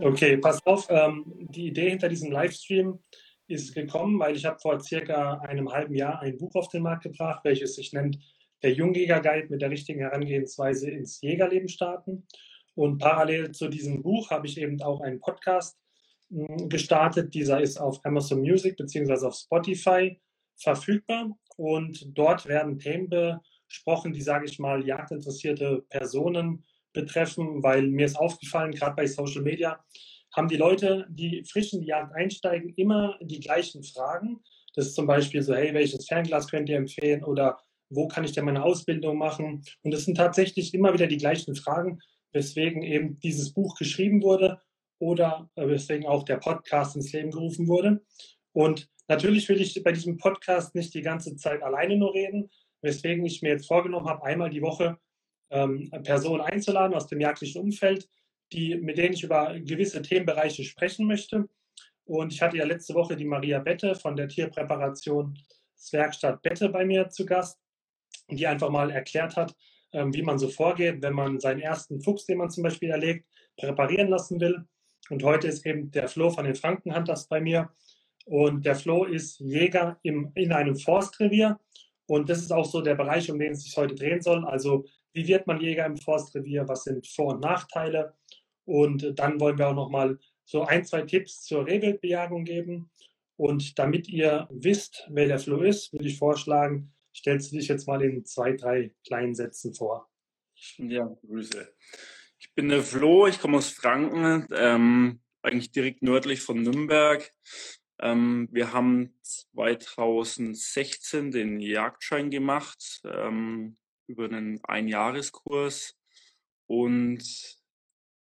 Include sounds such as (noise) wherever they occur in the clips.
Okay, pass auf. Ähm, die Idee hinter diesem Livestream ist gekommen, weil ich habe vor circa einem halben Jahr ein Buch auf den Markt gebracht, welches sich nennt Der Jungjäger-Guide mit der richtigen Herangehensweise ins Jägerleben starten. Und parallel zu diesem Buch habe ich eben auch einen Podcast gestartet. Dieser ist auf Amazon Music bzw. auf Spotify verfügbar. Und dort werden Themen besprochen, die, sage ich mal, jagdinteressierte Personen betreffen, weil mir ist aufgefallen, gerade bei Social Media, haben die Leute, die frisch in die Jagd einsteigen, immer die gleichen Fragen. Das ist zum Beispiel so, hey, welches Fernglas könnt ihr empfehlen oder wo kann ich denn meine Ausbildung machen? Und es sind tatsächlich immer wieder die gleichen Fragen, weswegen eben dieses Buch geschrieben wurde oder äh, weswegen auch der Podcast ins Leben gerufen wurde. Und natürlich will ich bei diesem Podcast nicht die ganze Zeit alleine nur reden, weswegen ich mir jetzt vorgenommen habe, einmal die Woche ähm, Personen einzuladen aus dem jagdlichen Umfeld, die, mit denen ich über gewisse Themenbereiche sprechen möchte. Und ich hatte ja letzte Woche die Maria Bette von der Tierpräparation Werkstatt Bette bei mir zu Gast, die einfach mal erklärt hat, ähm, wie man so vorgeht, wenn man seinen ersten Fuchs, den man zum Beispiel erlegt, präparieren lassen will. Und heute ist eben der Flo von den Frankenhunters bei mir. Und der Flo ist Jäger im, in einem Forstrevier. Und das ist auch so der Bereich, um den es sich heute drehen soll. Also wie wird man Jäger im Forstrevier, was sind Vor- und Nachteile. Und dann wollen wir auch nochmal so ein, zwei Tipps zur Rehwildbejagung geben. Und damit ihr wisst, wer der Flo ist, würde ich vorschlagen, stellst du dich jetzt mal in zwei, drei kleinen Sätzen vor. Ja, Grüße. Ich bin der Flo, ich komme aus Franken, ähm, eigentlich direkt nördlich von Nürnberg. Ähm, wir haben 2016 den Jagdschein gemacht. Ähm, über einen Einjahreskurs und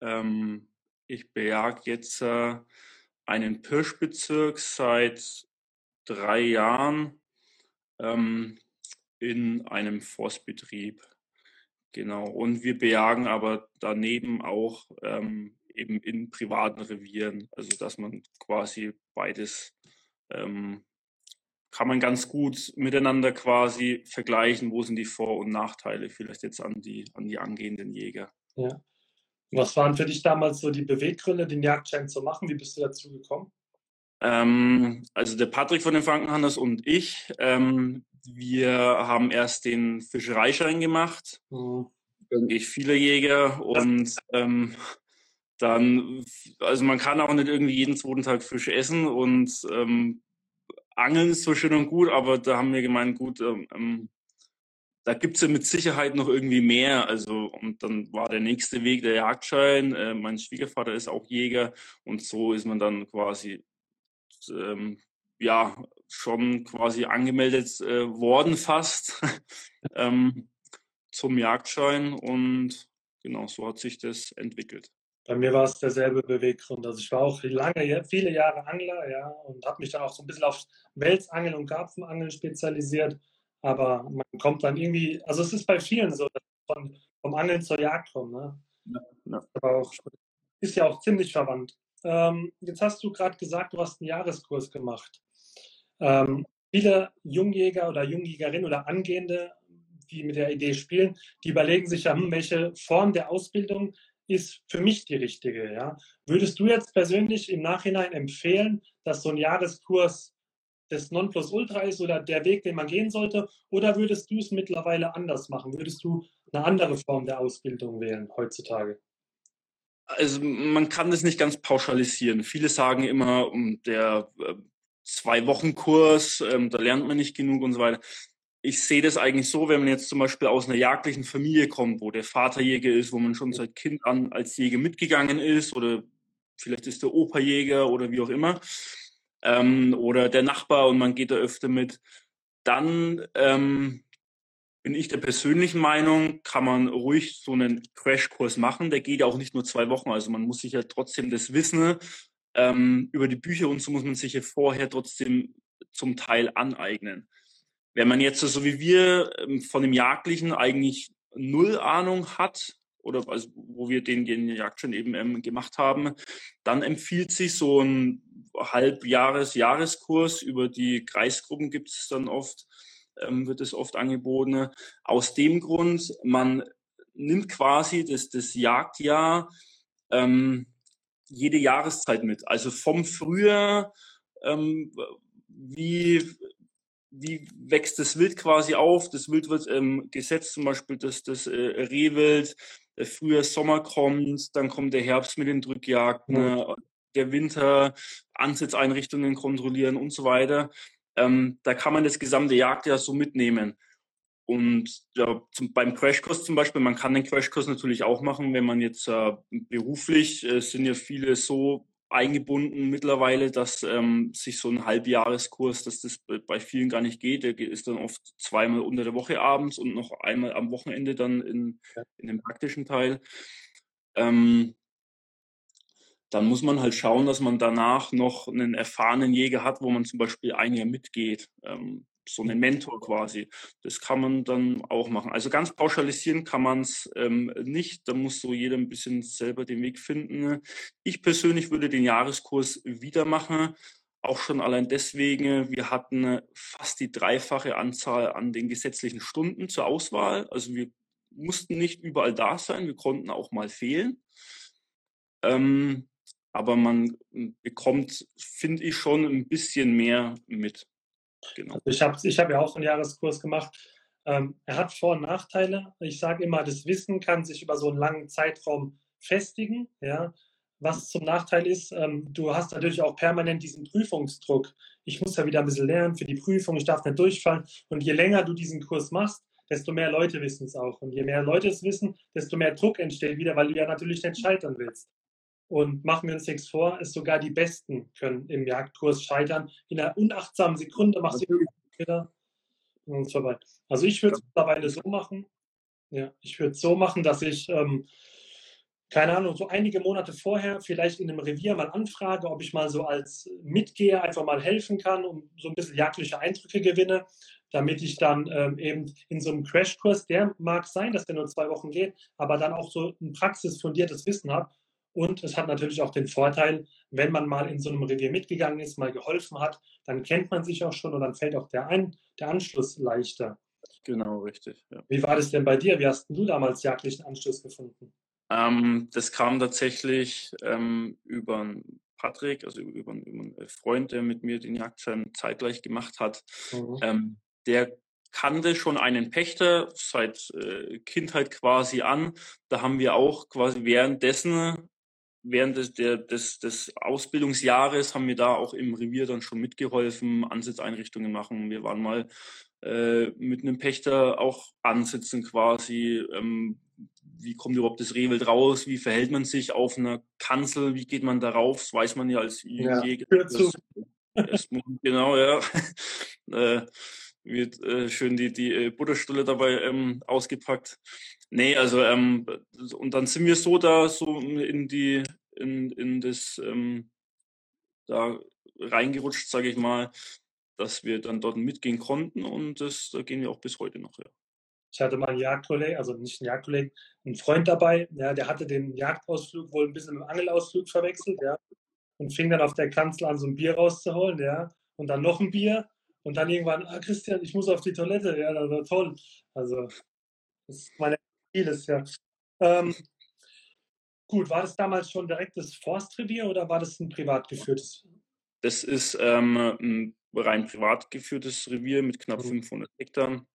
ähm, ich bejage jetzt äh, einen Pirschbezirk seit drei Jahren ähm, in einem Forstbetrieb. Genau. Und wir bejagen aber daneben auch ähm, eben in privaten Revieren, also dass man quasi beides ähm, kann man ganz gut miteinander quasi vergleichen, wo sind die Vor- und Nachteile vielleicht jetzt an die, an die angehenden Jäger. Ja. Was waren für dich damals so die Beweggründe, den Jagdschein zu machen? Wie bist du dazu gekommen? Ähm, also der Patrick von den Frankenhandels und ich, ähm, wir haben erst den Fischereischein gemacht. Mhm. Ich viele Jäger und ähm, dann, also man kann auch nicht irgendwie jeden zweiten Tag Fisch essen und ähm, Angeln ist zwar schön und gut, aber da haben wir gemeint, gut, ähm, ähm da gibt's ja mit Sicherheit noch irgendwie mehr. Also, und dann war der nächste Weg der Jagdschein. Äh, mein Schwiegervater ist auch Jäger und so ist man dann quasi ähm, ja schon quasi angemeldet äh, worden fast (laughs) ähm, zum Jagdschein und genau so hat sich das entwickelt. Bei mir war es derselbe Beweggrund. Also ich war auch lange, viele Jahre Angler, ja, und habe mich dann auch so ein bisschen auf Welsangeln und Karpfenangeln spezialisiert. Aber man kommt dann irgendwie, also es ist bei vielen so, dass man vom Angeln zur Jagd kommt. Ne? Ja, ja. Aber auch, ist ja auch ziemlich verwandt. Ähm, jetzt hast du gerade gesagt, du hast einen Jahreskurs gemacht. Ähm, viele Jungjäger oder Jungjägerinnen oder Angehende, die mit der Idee spielen, die überlegen sich ja, hm, welche Form der Ausbildung ist für mich die richtige. Ja? Würdest du jetzt persönlich im Nachhinein empfehlen, dass so ein Jahreskurs das Nonplusultra ist oder der Weg, den man gehen sollte? Oder würdest du es mittlerweile anders machen? Würdest du eine andere Form der Ausbildung wählen heutzutage? Also man kann das nicht ganz pauschalisieren. Viele sagen immer, der äh, Zwei-Wochen-Kurs, ähm, da lernt man nicht genug und so weiter ich sehe das eigentlich so, wenn man jetzt zum Beispiel aus einer jagdlichen Familie kommt, wo der Vater Jäger ist, wo man schon seit Kind an als Jäger mitgegangen ist oder vielleicht ist der Opa Jäger oder wie auch immer ähm, oder der Nachbar und man geht da öfter mit, dann ähm, bin ich der persönlichen Meinung, kann man ruhig so einen Crashkurs machen. Der geht ja auch nicht nur zwei Wochen, also man muss sich ja trotzdem das Wissen ähm, über die Bücher und so muss man sich ja vorher trotzdem zum Teil aneignen. Wenn man jetzt so wie wir ähm, von dem Jagdlichen eigentlich null Ahnung hat, oder also wo wir den, den Jagdschein eben ähm, gemacht haben, dann empfiehlt sich so ein Halbjahres, Jahreskurs. Über die Kreisgruppen gibt es dann oft, ähm, wird es oft angeboten. Aus dem Grund, man nimmt quasi das, das Jagdjahr ähm, jede Jahreszeit mit. Also vom Frühjahr, ähm, wie, wie wächst das Wild quasi auf? Das Wild wird ähm, gesetzt, zum Beispiel das, das äh, Rehwild, der frühe Sommer kommt, dann kommt der Herbst mit den Drückjagden, mhm. der Winter, Ansitzeinrichtungen kontrollieren und so weiter. Ähm, da kann man das gesamte Jagdjahr so mitnehmen. Und ja, zum, beim Crashkurs zum Beispiel, man kann den Crashkurs natürlich auch machen, wenn man jetzt äh, beruflich, äh, sind ja viele so eingebunden mittlerweile, dass ähm, sich so ein Halbjahreskurs, dass das bei vielen gar nicht geht. Der ist dann oft zweimal unter der Woche abends und noch einmal am Wochenende dann in, in dem praktischen Teil. Ähm, dann muss man halt schauen, dass man danach noch einen erfahrenen Jäger hat, wo man zum Beispiel ein Jahr mitgeht. Ähm, so einen Mentor quasi. Das kann man dann auch machen. Also ganz pauschalisieren kann man es ähm, nicht. Da muss so jeder ein bisschen selber den Weg finden. Ich persönlich würde den Jahreskurs wieder machen. Auch schon allein deswegen, wir hatten fast die dreifache Anzahl an den gesetzlichen Stunden zur Auswahl. Also wir mussten nicht überall da sein, wir konnten auch mal fehlen. Ähm, aber man bekommt, finde ich, schon ein bisschen mehr mit. Genau. Also ich habe ich hab ja auch so einen Jahreskurs gemacht. Ähm, er hat Vor- und Nachteile. Ich sage immer, das Wissen kann sich über so einen langen Zeitraum festigen. Ja? Was zum Nachteil ist, ähm, du hast natürlich auch permanent diesen Prüfungsdruck. Ich muss ja wieder ein bisschen lernen für die Prüfung, ich darf nicht durchfallen. Und je länger du diesen Kurs machst, desto mehr Leute wissen es auch. Und je mehr Leute es wissen, desto mehr Druck entsteht wieder, weil du ja natürlich nicht scheitern willst. Und machen wir uns nichts vor, ist sogar die Besten können im Jagdkurs scheitern. In einer unachtsamen Sekunde machst du wieder und es vorbei. Also ich würde es mittlerweile so machen, ja, ich würde es so machen, dass ich, ähm, keine Ahnung, so einige Monate vorher vielleicht in einem Revier mal anfrage, ob ich mal so als Mitgeher einfach mal helfen kann und so ein bisschen jagdliche Eindrücke gewinne, damit ich dann ähm, eben in so einem Crashkurs, der mag sein, dass der nur zwei Wochen geht, aber dann auch so ein praxisfundiertes Wissen habe und es hat natürlich auch den Vorteil, wenn man mal in so einem Revier mitgegangen ist, mal geholfen hat, dann kennt man sich auch schon und dann fällt auch der, Ein der Anschluss leichter. Genau, richtig. Ja. Wie war das denn bei dir? Wie hast du damals jagdlichen Anschluss gefunden? Ähm, das kam tatsächlich ähm, über Patrick, also über, über, einen Freund, der mit mir den Jagdschein zeitgleich gemacht hat. Mhm. Ähm, der kannte schon einen Pächter seit äh, Kindheit quasi an. Da haben wir auch quasi währenddessen während des, der, des, des Ausbildungsjahres haben wir da auch im Revier dann schon mitgeholfen, Ansitzeinrichtungen machen. Wir waren mal äh, mit einem Pächter auch ansitzen quasi. Ähm, wie kommt überhaupt das Rehwild raus? Wie verhält man sich auf einer Kanzel? Wie geht man darauf? Das weiß man ja als ja, Jäger. Das, das, genau, ja. (laughs) äh, wird äh, schön die, die äh, Butterstulle dabei ähm, ausgepackt. Nee, also ähm, und dann sind wir so da so in die in, in das ähm, da reingerutscht, sage ich mal, dass wir dann dort mitgehen konnten und das da gehen wir auch bis heute noch, ja. Ich hatte mal einen Jagdkollegen, also nicht einen Jagdkollegen, einen Freund dabei, ja, der hatte den Jagdausflug wohl ein bisschen mit dem Angelausflug verwechselt, ja, und fing dann auf der Kanzel an, so ein Bier rauszuholen, ja, und dann noch ein Bier und dann irgendwann, ah, Christian, ich muss auf die Toilette, ja, das war toll. Also, das ist meine vieles, ja. Ähm, gut, war das damals schon direkt das Forstrevier oder war das ein privat geführtes? Das ist ähm, ein rein privat geführtes Revier mit knapp 500 mhm. Hektar.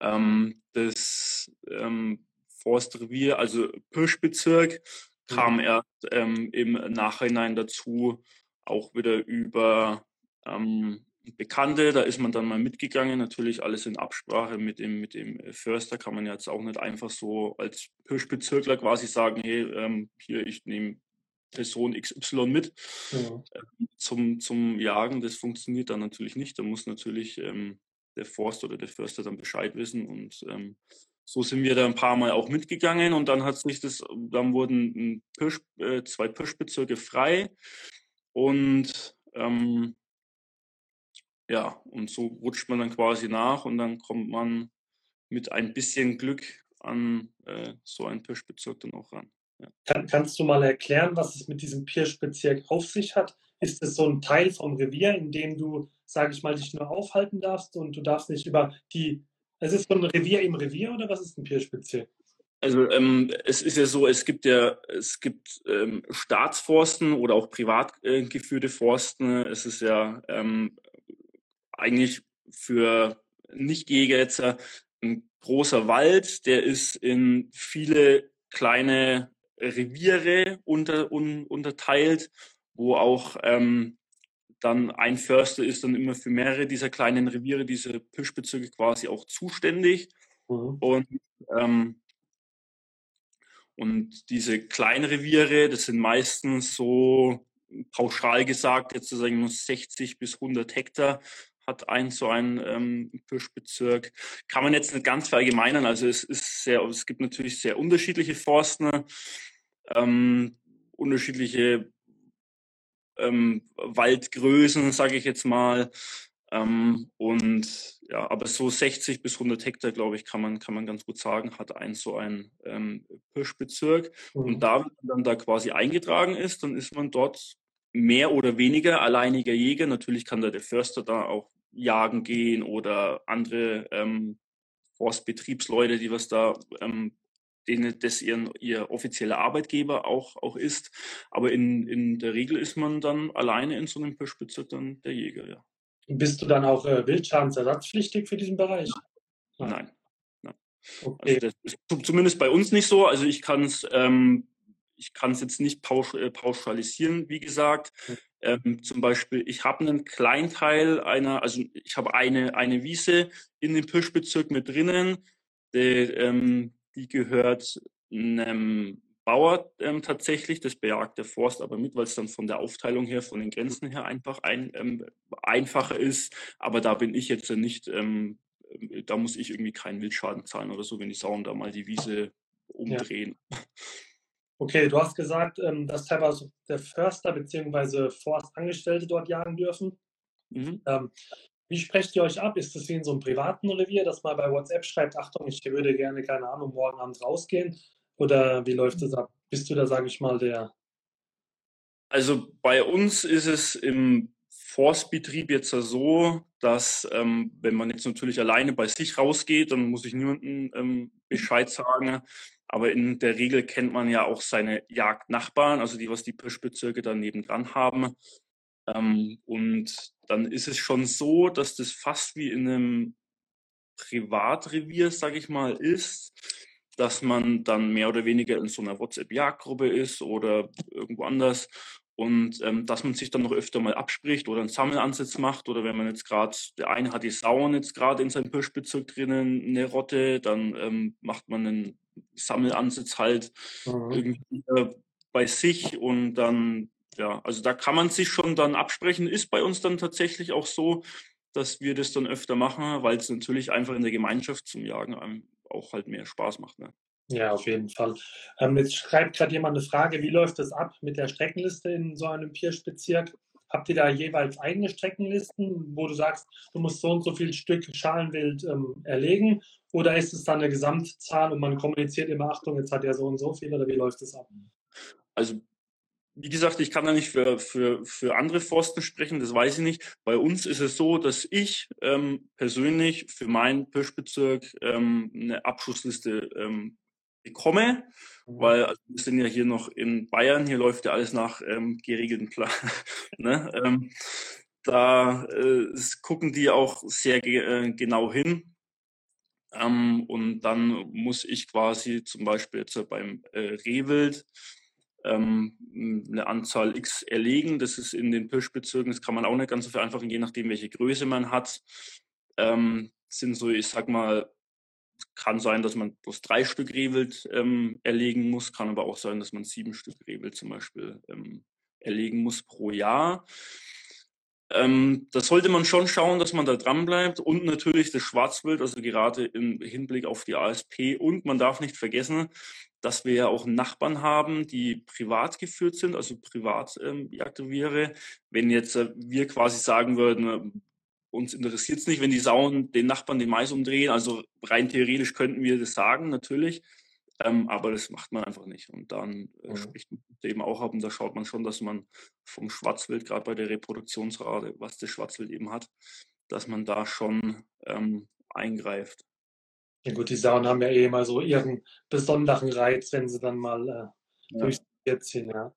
Ähm, das ähm, Forstrevier, also Pirschbezirk, kam mhm. erst ähm, im Nachhinein dazu, auch wieder über ähm, Bekannte, da ist man dann mal mitgegangen, natürlich alles in Absprache mit dem, mit dem Förster, kann man jetzt auch nicht einfach so als Hirschbezirkler quasi sagen, hey, ähm, hier, ich nehme Person XY mit ja. äh, zum, zum Jagen, das funktioniert dann natürlich nicht, da muss natürlich ähm, der Forst oder der Förster dann Bescheid wissen und ähm, so sind wir da ein paar Mal auch mitgegangen und dann hat sich das, dann wurden Pirsch, äh, zwei Pirschbezirke frei und ähm, ja, und so rutscht man dann quasi nach und dann kommt man mit ein bisschen Glück an äh, so einen Pirschbezirk dann auch ran. Ja. Kann, kannst du mal erklären, was es mit diesem Pirschbezirk auf sich hat? ist es so ein Teil vom Revier, in dem du, sage ich mal, dich nur aufhalten darfst und du darfst nicht über die, es ist so ein Revier im Revier oder was ist ein Pirschbezirk? Also ähm, es ist ja so, es gibt ja, es gibt ähm, Staatsforsten oder auch privat äh, geführte Forsten. Es ist ja ähm, eigentlich für Nichtjäger jetzt ein großer Wald, der ist in viele kleine Reviere unter, un, unterteilt, wo auch ähm, dann ein Förster ist dann immer für mehrere dieser kleinen Reviere, diese Pischbezirke quasi auch zuständig. Mhm. Und ähm, und diese kleinen Reviere, das sind meistens so pauschal gesagt, jetzt sagen wir 60 bis 100 Hektar hat ein so ein ähm, Pirschbezirk. Kann man jetzt nicht ganz verallgemeinern. Also es ist sehr, es gibt natürlich sehr unterschiedliche Forsten, ähm, unterschiedliche ähm, Waldgrößen, sage ich jetzt mal. Ähm, und ja, aber so 60 bis 100 Hektar, glaube ich, kann man, kann man ganz gut sagen, hat ein so ein ähm, Pirschbezirk. Mhm. Und da, wenn man dann da quasi eingetragen ist, dann ist man dort mehr oder weniger alleiniger Jäger. Natürlich kann da der Förster da auch jagen gehen oder andere ähm, Forstbetriebsleute, die was da ähm, denen das ihren, ihr offizieller Arbeitgeber auch, auch ist. Aber in, in der Regel ist man dann alleine in so einem Pirschbezirk dann der Jäger, ja. Bist du dann auch äh, wildschadensersatzpflichtig für diesen Bereich? Nein. Nein. Okay. Also das ist zumindest bei uns nicht so. Also ich kann es ähm, ich kann es jetzt nicht pausch, äh, pauschalisieren, wie gesagt. Ähm, zum Beispiel, ich habe einen Kleinteil einer, also ich habe eine, eine Wiese in dem Pirschbezirk mit drinnen. Die, ähm, die gehört einem Bauer ähm, tatsächlich, das bejagt der Forst aber mit, weil es dann von der Aufteilung her, von den Grenzen her einfach ein, ähm, einfacher ist. Aber da bin ich jetzt nicht, ähm, da muss ich irgendwie keinen Wildschaden zahlen oder so, wenn die Sauen da mal die Wiese umdrehen. Ja. Okay, du hast gesagt, ähm, dass teilweise der Förster bzw. Forstangestellte dort jagen dürfen. Mhm. Ähm, wie sprecht ihr euch ab? Ist das wie in so einem privaten Revier, dass man bei WhatsApp schreibt, Achtung, ich würde gerne, keine Ahnung, morgen Abend rausgehen? Oder wie läuft das ab? Bist du da, sage ich mal, der? Also bei uns ist es im Forstbetrieb jetzt so, dass ähm, wenn man jetzt natürlich alleine bei sich rausgeht, dann muss ich niemandem ähm, Bescheid sagen. Aber in der Regel kennt man ja auch seine Jagdnachbarn, also die, was die Pirschbezirke da nebendran haben. Ähm, und dann ist es schon so, dass das fast wie in einem Privatrevier, sage ich mal, ist dass man dann mehr oder weniger in so einer WhatsApp-Jagdgruppe ist oder irgendwo anders und ähm, dass man sich dann noch öfter mal abspricht oder einen Sammelansatz macht oder wenn man jetzt gerade, der eine hat die Sauen jetzt gerade in seinem Pirschbezirk drinnen, eine Rotte, dann ähm, macht man einen Sammelansatz halt mhm. irgendwie äh, bei sich und dann, ja, also da kann man sich schon dann absprechen, ist bei uns dann tatsächlich auch so, dass wir das dann öfter machen, weil es natürlich einfach in der Gemeinschaft zum Jagen auch halt mehr Spaß macht. Ne? Ja, auf jeden Fall. Ähm, jetzt schreibt gerade jemand eine Frage, wie läuft das ab mit der Streckenliste in so einem Pirschbezirk? Habt ihr da jeweils eigene Streckenlisten, wo du sagst, du musst so und so viel Stück Schalenwild ähm, erlegen? Oder ist es dann eine Gesamtzahl und man kommuniziert immer, Achtung, jetzt hat er so und so viel oder wie läuft das ab? Also wie gesagt, ich kann da nicht für, für, für andere Forsten sprechen, das weiß ich nicht. Bei uns ist es so, dass ich ähm, persönlich für meinen Pirschbezirk ähm, eine Abschussliste ähm, bekomme, mhm. weil also wir sind ja hier noch in Bayern, hier läuft ja alles nach ähm, geregelten Plan. (laughs) ne? ähm, da äh, gucken die auch sehr ge äh, genau hin. Ähm, und dann muss ich quasi zum Beispiel jetzt beim äh, Rehwild ähm, eine Anzahl X erlegen. Das ist in den Pirschbezirken, das kann man auch nicht ganz so vereinfachen, je nachdem, welche Größe man hat. Ähm, sind so, ich sag mal, kann sein, dass man bloß drei Stück Rehwild ähm, erlegen muss, kann aber auch sein, dass man sieben Stück Rehwild zum Beispiel ähm, erlegen muss pro Jahr. Ähm, da sollte man schon schauen, dass man da dran bleibt und natürlich das Schwarzwild, also gerade im Hinblick auf die ASP. Und man darf nicht vergessen, dass wir ja auch Nachbarn haben, die privat geführt sind, also Privatjagdreviere. Ähm, Wenn jetzt äh, wir quasi sagen würden, uns interessiert es nicht, wenn die Sauen den Nachbarn den Mais umdrehen. Also rein theoretisch könnten wir das sagen, natürlich. Ähm, aber das macht man einfach nicht. Und dann äh, mhm. spricht man eben auch ab und da schaut man schon, dass man vom Schwarzwild, gerade bei der Reproduktionsrate, was das Schwarzwild eben hat, dass man da schon ähm, eingreift. Ja gut, die Sauen haben ja eh immer so ihren besonderen Reiz, wenn sie dann mal äh, ja. durchs ziehen, ja.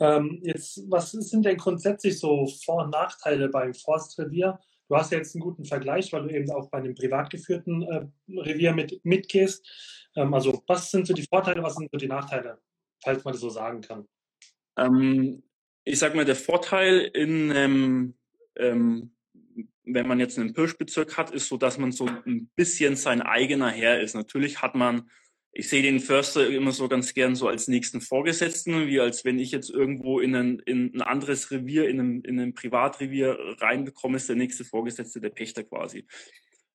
Ähm, jetzt, was sind denn grundsätzlich so Vor- und Nachteile beim Forstrevier? Du hast ja jetzt einen guten Vergleich, weil du eben auch bei einem privat geführten äh, Revier mit, mitgehst. Ähm, also, was sind so die Vorteile, was sind so die Nachteile, falls man das so sagen kann? Ähm, ich sag mal, der Vorteil in ähm, ähm, wenn man jetzt einen Pirschbezirk hat, ist so, dass man so ein bisschen sein eigener Herr ist. Natürlich hat man ich sehe den Förster immer so ganz gern so als nächsten Vorgesetzten, wie als wenn ich jetzt irgendwo in ein, in ein anderes Revier, in einem, in einem Privatrevier reinbekomme, ist der nächste Vorgesetzte der Pächter quasi.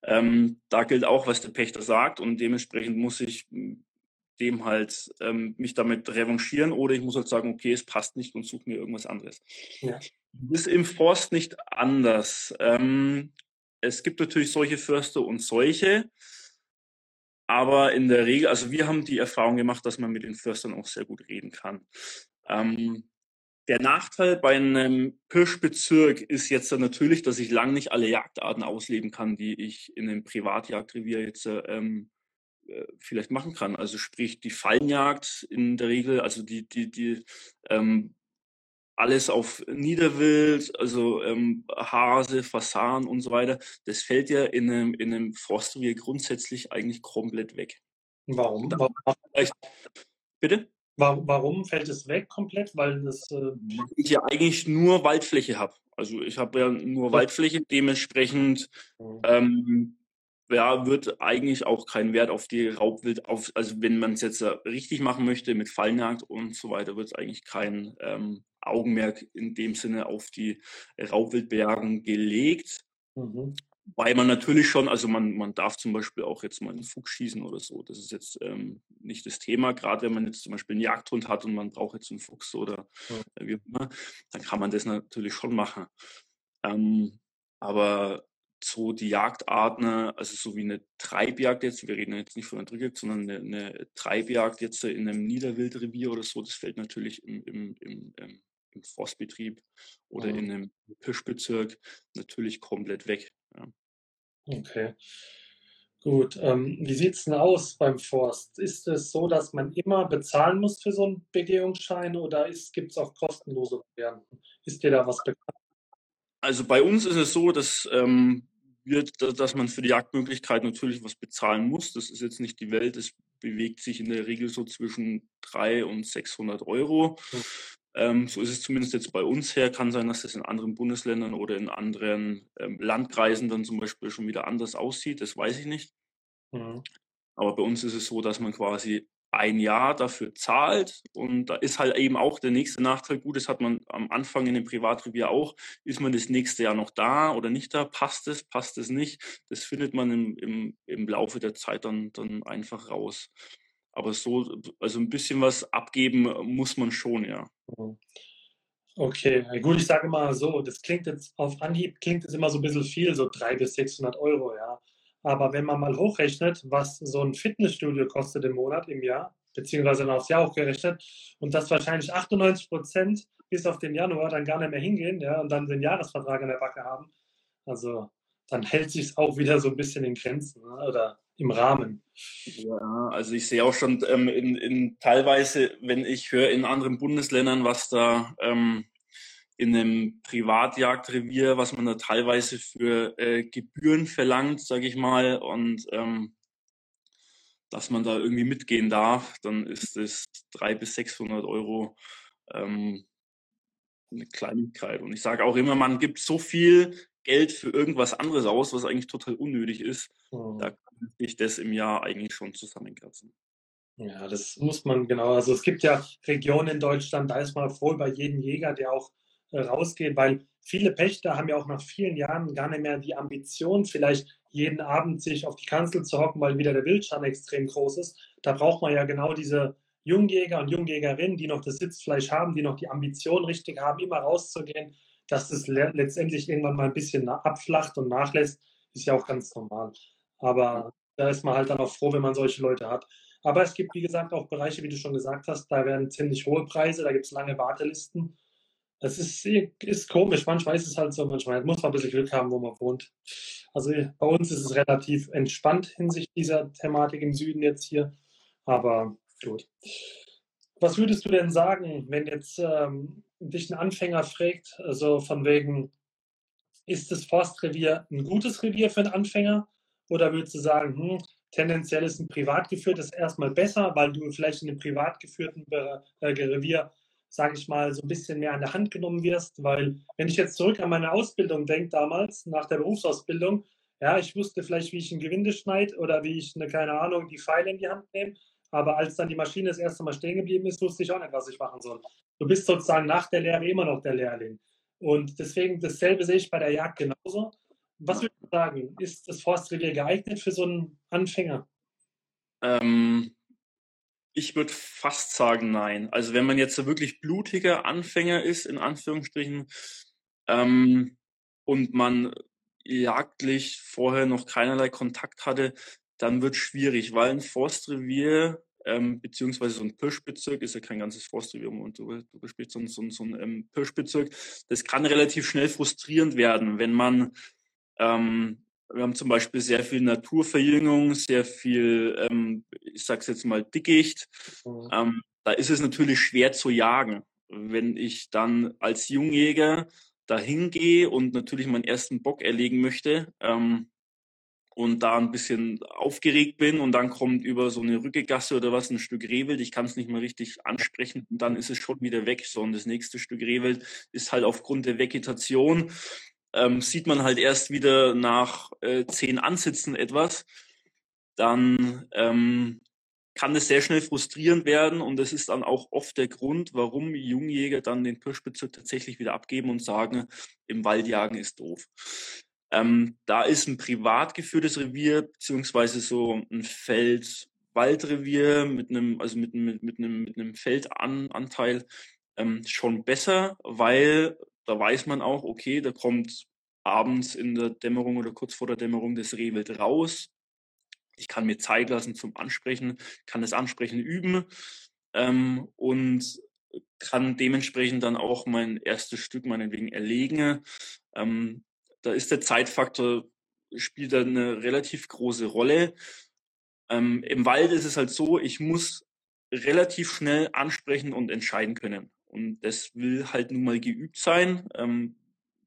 Ähm, da gilt auch, was der Pächter sagt und dementsprechend muss ich dem halt ähm, mich damit revanchieren oder ich muss halt sagen, okay, es passt nicht und suche mir irgendwas anderes. Ja. Das ist im Forst nicht anders. Ähm, es gibt natürlich solche Förster und solche. Aber in der Regel, also wir haben die Erfahrung gemacht, dass man mit den Förstern auch sehr gut reden kann. Ähm, der Nachteil bei einem Pirschbezirk ist jetzt natürlich, dass ich lang nicht alle Jagdarten ausleben kann, die ich in einem Privatjagdrevier jetzt ähm, äh, vielleicht machen kann. Also sprich die Fallenjagd in der Regel, also die, die, die ähm, alles auf Niederwild, also ähm, Hase, Fasan und so weiter, das fällt ja in einem, in einem Forstrevier grundsätzlich eigentlich komplett weg. Warum? warum? Bitte? Warum fällt es weg komplett? Weil das äh ich ja eigentlich nur Waldfläche habe. Also ich habe ja nur Waldfläche, dementsprechend mhm. ähm, ja, wird eigentlich auch kein Wert auf die Raubwild auf, also wenn man es jetzt richtig machen möchte mit Fallnjagd und so weiter, wird es eigentlich kein ähm, Augenmerk in dem Sinne auf die Raubwildbergung gelegt. Mhm. Weil man natürlich schon, also man, man darf zum Beispiel auch jetzt mal einen Fuchs schießen oder so. Das ist jetzt ähm, nicht das Thema. Gerade wenn man jetzt zum Beispiel einen Jagdhund hat und man braucht jetzt einen Fuchs oder ja. wie immer, dann kann man das natürlich schon machen. Ähm, aber so die Jagdarten, also so wie eine Treibjagd jetzt, wir reden jetzt nicht von einer Drückjagd, sondern eine, eine, Treibjagd jetzt in einem Niederwildrevier oder so, das fällt natürlich im, im, im, im im Forstbetrieb oder mhm. in einem Pischbezirk natürlich komplett weg. Ja. Okay. Gut, ähm, wie sieht es denn aus beim Forst? Ist es so, dass man immer bezahlen muss für so einen Begehungsschein oder gibt es auch kostenlose Varianten? Ist dir da was bekannt? Also bei uns ist es so, dass, ähm, wird, dass man für die Jagdmöglichkeit natürlich was bezahlen muss. Das ist jetzt nicht die Welt. Es bewegt sich in der Regel so zwischen 300 und 600 Euro. Mhm. Ähm, so ist es zumindest jetzt bei uns her. Kann sein, dass das in anderen Bundesländern oder in anderen ähm, Landkreisen dann zum Beispiel schon wieder anders aussieht. Das weiß ich nicht. Mhm. Aber bei uns ist es so, dass man quasi ein Jahr dafür zahlt. Und da ist halt eben auch der nächste Nachteil. Gut, das hat man am Anfang in dem Privatrevier auch. Ist man das nächste Jahr noch da oder nicht da? Passt es, passt es nicht? Das findet man im, im, im Laufe der Zeit dann, dann einfach raus. Aber so, also ein bisschen was abgeben muss man schon, ja. Mhm. Okay, gut, ich sage mal so, das klingt jetzt auf Anhieb, klingt es immer so ein bisschen viel, so 300 bis 600 Euro, ja. Aber wenn man mal hochrechnet, was so ein Fitnessstudio kostet im Monat, im Jahr, beziehungsweise dann aufs Jahr hochgerechnet, und dass wahrscheinlich 98 Prozent bis auf den Januar dann gar nicht mehr hingehen, ja, und dann den Jahresvertrag in der Backe haben, also dann hält sich es auch wieder so ein bisschen in Grenzen, ne, oder im Rahmen. Ja, also ich sehe auch schon ähm, in, in teilweise, wenn ich höre in anderen Bundesländern, was da ähm, in einem Privatjagdrevier, was man da teilweise für äh, Gebühren verlangt, sage ich mal, und ähm, dass man da irgendwie mitgehen darf, dann ist es 300 bis 600 Euro ähm, eine Kleinigkeit. Und ich sage auch immer, man gibt so viel Geld für irgendwas anderes aus, was eigentlich total unnötig ist. Mhm. Da kann sich das im Jahr eigentlich schon zusammenkratzen. Ja, das muss man genau. Also es gibt ja Regionen in Deutschland, da ist man froh bei jedem Jäger, der auch rausgeht, weil viele Pächter haben ja auch nach vielen Jahren gar nicht mehr die Ambition, vielleicht jeden Abend sich auf die Kanzel zu hocken, weil wieder der Wildschirm extrem groß ist. Da braucht man ja genau diese Jungjäger und Jungjägerinnen, die noch das Sitzfleisch haben, die noch die Ambition richtig haben, immer rauszugehen dass es letztendlich irgendwann mal ein bisschen abflacht und nachlässt, ist ja auch ganz normal. Aber da ist man halt dann auch froh, wenn man solche Leute hat. Aber es gibt, wie gesagt, auch Bereiche, wie du schon gesagt hast, da werden ziemlich hohe Preise, da gibt es lange Wartelisten. Es ist, ist komisch, manchmal ist es halt so, manchmal muss man ein bisschen Glück haben, wo man wohnt. Also bei uns ist es relativ entspannt hinsichtlich dieser Thematik im Süden jetzt hier. Aber gut. Was würdest du denn sagen, wenn jetzt ähm, dich ein Anfänger fragt, also von wegen, ist das Forstrevier ein gutes Revier für einen Anfänger? Oder würdest du sagen, hm, tendenziell ist ein privat geführtes erstmal besser, weil du vielleicht in einem privat geführten äh, Revier sage ich mal, so ein bisschen mehr an der Hand genommen wirst. Weil wenn ich jetzt zurück an meine Ausbildung denke damals, nach der Berufsausbildung, ja, ich wusste vielleicht, wie ich ein Gewinde schneide oder wie ich eine, keine Ahnung, die Pfeile in die Hand nehme. Aber als dann die Maschine das erste Mal stehen geblieben ist, wusste ich auch nicht, was ich machen soll. Du bist sozusagen nach der Lehre immer noch der Lehrling. Und deswegen, dasselbe sehe ich bei der Jagd genauso. Was würdest du sagen? Ist das Forstrevier geeignet für so einen Anfänger? Ähm, ich würde fast sagen, nein. Also wenn man jetzt wirklich blutiger Anfänger ist, in Anführungsstrichen, ähm, und man jagdlich vorher noch keinerlei Kontakt hatte, dann wird schwierig, weil ein Forstrevier ähm, beziehungsweise so ein Pirschbezirk ist ja kein ganzes Forstrevier, und du, du spielst so, so, so ein ähm, Pirschbezirk, das kann relativ schnell frustrierend werden, wenn man ähm, wir haben zum Beispiel sehr viel Naturverjüngung, sehr viel, ähm, ich sag's jetzt mal, Dickicht. Mhm. Ähm, da ist es natürlich schwer zu jagen. Wenn ich dann als Jungjäger dahin gehe und natürlich meinen ersten Bock erlegen möchte ähm, und da ein bisschen aufgeregt bin und dann kommt über so eine Rückegasse oder was ein Stück Rehwild, ich kann es nicht mehr richtig ansprechen und dann ist es schon wieder weg. So, und das nächste Stück Rehwild ist halt aufgrund der Vegetation ähm, sieht man halt erst wieder nach äh, zehn Ansitzen etwas, dann ähm, kann es sehr schnell frustrierend werden und das ist dann auch oft der Grund, warum Jungjäger dann den Pirschbezirk tatsächlich wieder abgeben und sagen, im Waldjagen ist doof. Ähm, da ist ein privat geführtes Revier beziehungsweise so ein Feld-Waldrevier mit einem, also mit, mit, mit einem, mit einem Feldanteil ähm, schon besser, weil da weiß man auch, okay, da kommt abends in der Dämmerung oder kurz vor der Dämmerung das Rehwild raus. Ich kann mir Zeit lassen zum Ansprechen, kann das Ansprechen üben ähm, und kann dementsprechend dann auch mein erstes Stück meinetwegen erlegen. Ähm, da ist der Zeitfaktor, spielt da eine relativ große Rolle. Ähm, Im Wald ist es halt so, ich muss relativ schnell ansprechen und entscheiden können. Und das will halt nun mal geübt sein. Ähm,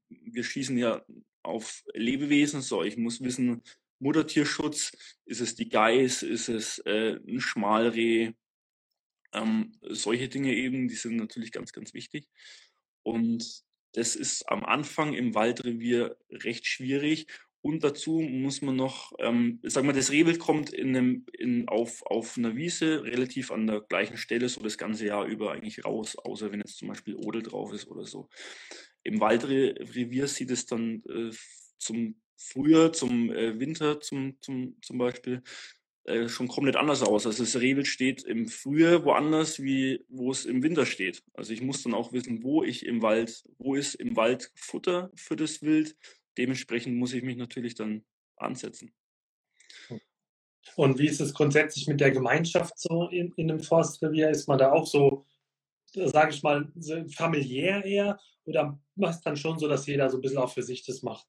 wir schießen ja auf Lebewesen. So, ich muss wissen, Muttertierschutz, ist es die Geiß, ist es äh, ein Schmalreh, ähm, solche Dinge eben, die sind natürlich ganz, ganz wichtig. Und das ist am Anfang im Waldrevier recht schwierig. Und dazu muss man noch, ähm, sag mal, das Rehwild kommt in einem, in, auf, auf einer Wiese relativ an der gleichen Stelle so das ganze Jahr über eigentlich raus, außer wenn jetzt zum Beispiel Odel drauf ist oder so. Im Waldrevier sieht es dann äh, zum Frühjahr, zum äh, Winter zum, zum, zum Beispiel äh, schon komplett anders aus. Also das Rehwild steht im Frühjahr woanders, wie wo es im Winter steht. Also ich muss dann auch wissen, wo ich im Wald, wo ist im Wald Futter für das Wild, dementsprechend muss ich mich natürlich dann ansetzen. Und wie ist es grundsätzlich mit der Gemeinschaft so in, in einem Forstrevier? Ist man da auch so, sage ich mal, so familiär eher oder macht es dann schon so, dass jeder so ein bisschen auch für sich das macht?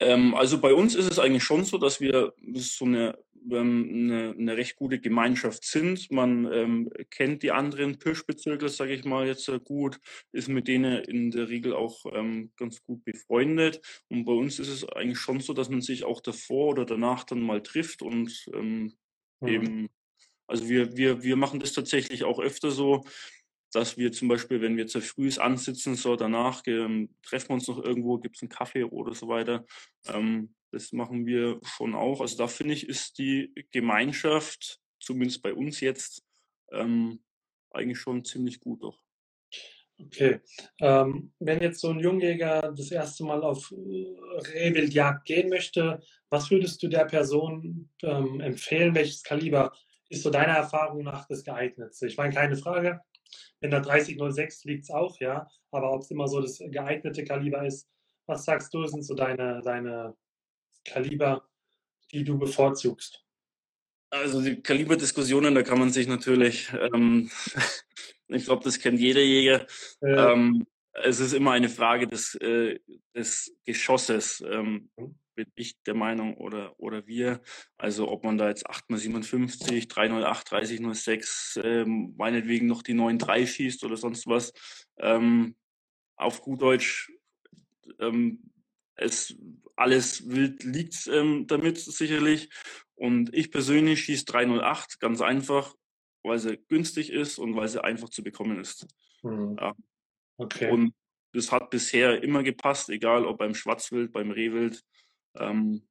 Ähm, also bei uns ist es eigentlich schon so, dass wir so eine ähm, eine, eine recht gute Gemeinschaft sind. Man ähm, kennt die anderen Pirschbezirke, sage ich mal jetzt äh, gut, ist mit denen in der Regel auch ähm, ganz gut befreundet. Und bei uns ist es eigentlich schon so, dass man sich auch davor oder danach dann mal trifft und ähm, mhm. eben, also wir, wir, wir machen das tatsächlich auch öfter so, dass wir zum Beispiel, wenn wir zu früh ansitzen, so danach ähm, treffen wir uns noch irgendwo, gibt es einen Kaffee oder so weiter. Ähm, das machen wir schon auch. Also da finde ich, ist die Gemeinschaft, zumindest bei uns jetzt, ähm, eigentlich schon ziemlich gut doch. Okay. Ähm, wenn jetzt so ein Jungjäger das erste Mal auf äh, Rehwildjagd gehen möchte, was würdest du der Person ähm, empfehlen? Welches Kaliber ist so deiner Erfahrung nach das geeignetste? Ich meine, keine Frage. In der 3006 liegt es auch, ja. Aber ob es immer so das geeignete Kaliber ist, was sagst du, sind so deine, deine Kaliber, die du bevorzugst? Also die Kaliberdiskussionen, da kann man sich natürlich, ähm, (laughs) ich glaube, das kennt jeder Jäger. Äh. Ähm, es ist immer eine Frage des, äh, des Geschosses, ähm, mhm. bin ich der Meinung oder, oder wir. Also ob man da jetzt 8x57, 308, 3006, ähm, meinetwegen noch die 9.3 schießt oder sonst was. Ähm, auf gut Deutsch, ähm, es alles wild liegt ähm, damit sicherlich. Und ich persönlich schieße 308 ganz einfach, weil sie günstig ist und weil sie einfach zu bekommen ist. Mhm. Ja. Okay. Und das hat bisher immer gepasst, egal ob beim Schwarzwild, beim Rehwild. Ähm,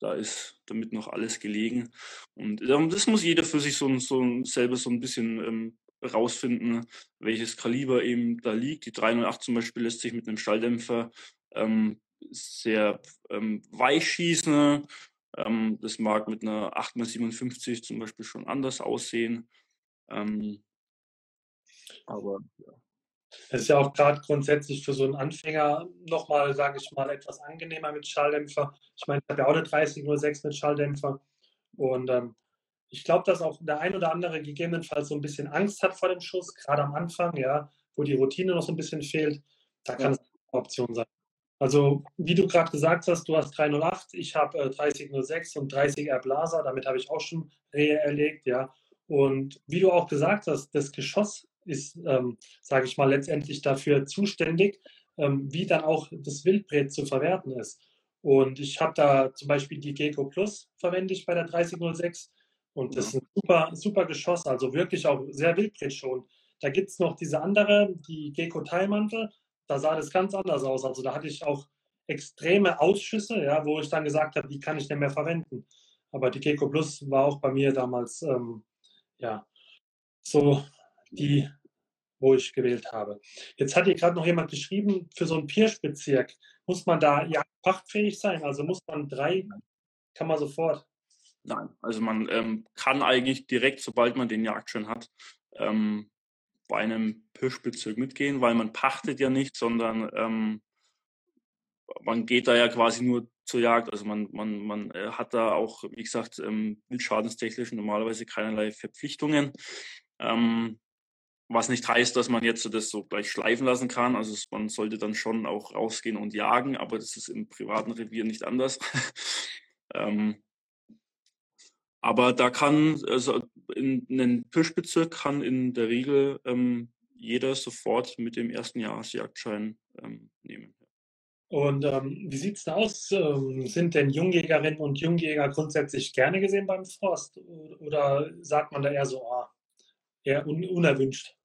da ist damit noch alles gelegen. Und ähm, das muss jeder für sich so, so selber so ein bisschen ähm, rausfinden, welches Kaliber eben da liegt. Die 308 zum Beispiel lässt sich mit einem Schalldämpfer ähm, sehr ähm, weich schießen. Ähm, das mag mit einer 8x57 zum Beispiel schon anders aussehen. Ähm, aber ja. Es ist ja auch gerade grundsätzlich für so einen Anfänger nochmal, sage ich mal, etwas angenehmer mit Schalldämpfer. Ich meine, ich habe ja auch eine 3006 mit Schalldämpfer. Und ähm, ich glaube, dass auch der ein oder andere gegebenenfalls so ein bisschen Angst hat vor dem Schuss, gerade am Anfang, ja, wo die Routine noch so ein bisschen fehlt. Da kann es eine Option sein. Also, wie du gerade gesagt hast, du hast 308, ich habe äh, 3006 und 30R Blaser, damit habe ich auch schon Rehe erlegt, ja. Und wie du auch gesagt hast, das Geschoss ist, ähm, sage ich mal, letztendlich dafür zuständig, ähm, wie dann auch das Wildbret zu verwerten ist. Und ich habe da zum Beispiel die Gecko Plus verwende ich bei der 3006 und das ist ein super, super Geschoss, also wirklich auch sehr Wildbret schon. Da gibt es noch diese andere, die Gecko Teilmantel, da sah das ganz anders aus. Also da hatte ich auch extreme Ausschüsse, ja, wo ich dann gesagt habe, die kann ich nicht mehr verwenden. Aber die Gecko Plus war auch bei mir damals ähm, ja, so die, wo ich gewählt habe. Jetzt hat hier gerade noch jemand geschrieben, für so einen Pirschbezirk muss man da jagdpachtfähig sein? Also muss man drei, kann man sofort? Nein, also man ähm, kann eigentlich direkt, sobald man den Jagdschein hat, ähm, bei einem Pirschbezirk mitgehen, weil man pachtet ja nicht, sondern ähm, man geht da ja quasi nur zur Jagd. Also man, man, man äh, hat da auch, wie gesagt, ähm, wildschadentechnisch normalerweise keinerlei Verpflichtungen. Ähm, was nicht heißt, dass man jetzt das so gleich schleifen lassen kann. Also man sollte dann schon auch rausgehen und jagen, aber das ist im privaten Revier nicht anders. (laughs) ähm, aber da kann, also in einen Pirschbezirk kann in der Regel ähm, jeder sofort mit dem ersten Jahresjagdschein ähm, nehmen. Und ähm, wie sieht es da aus? Ähm, sind denn Jungjägerinnen und Jungjäger grundsätzlich gerne gesehen beim Forst? Oder sagt man da eher so, oh, eher un unerwünscht?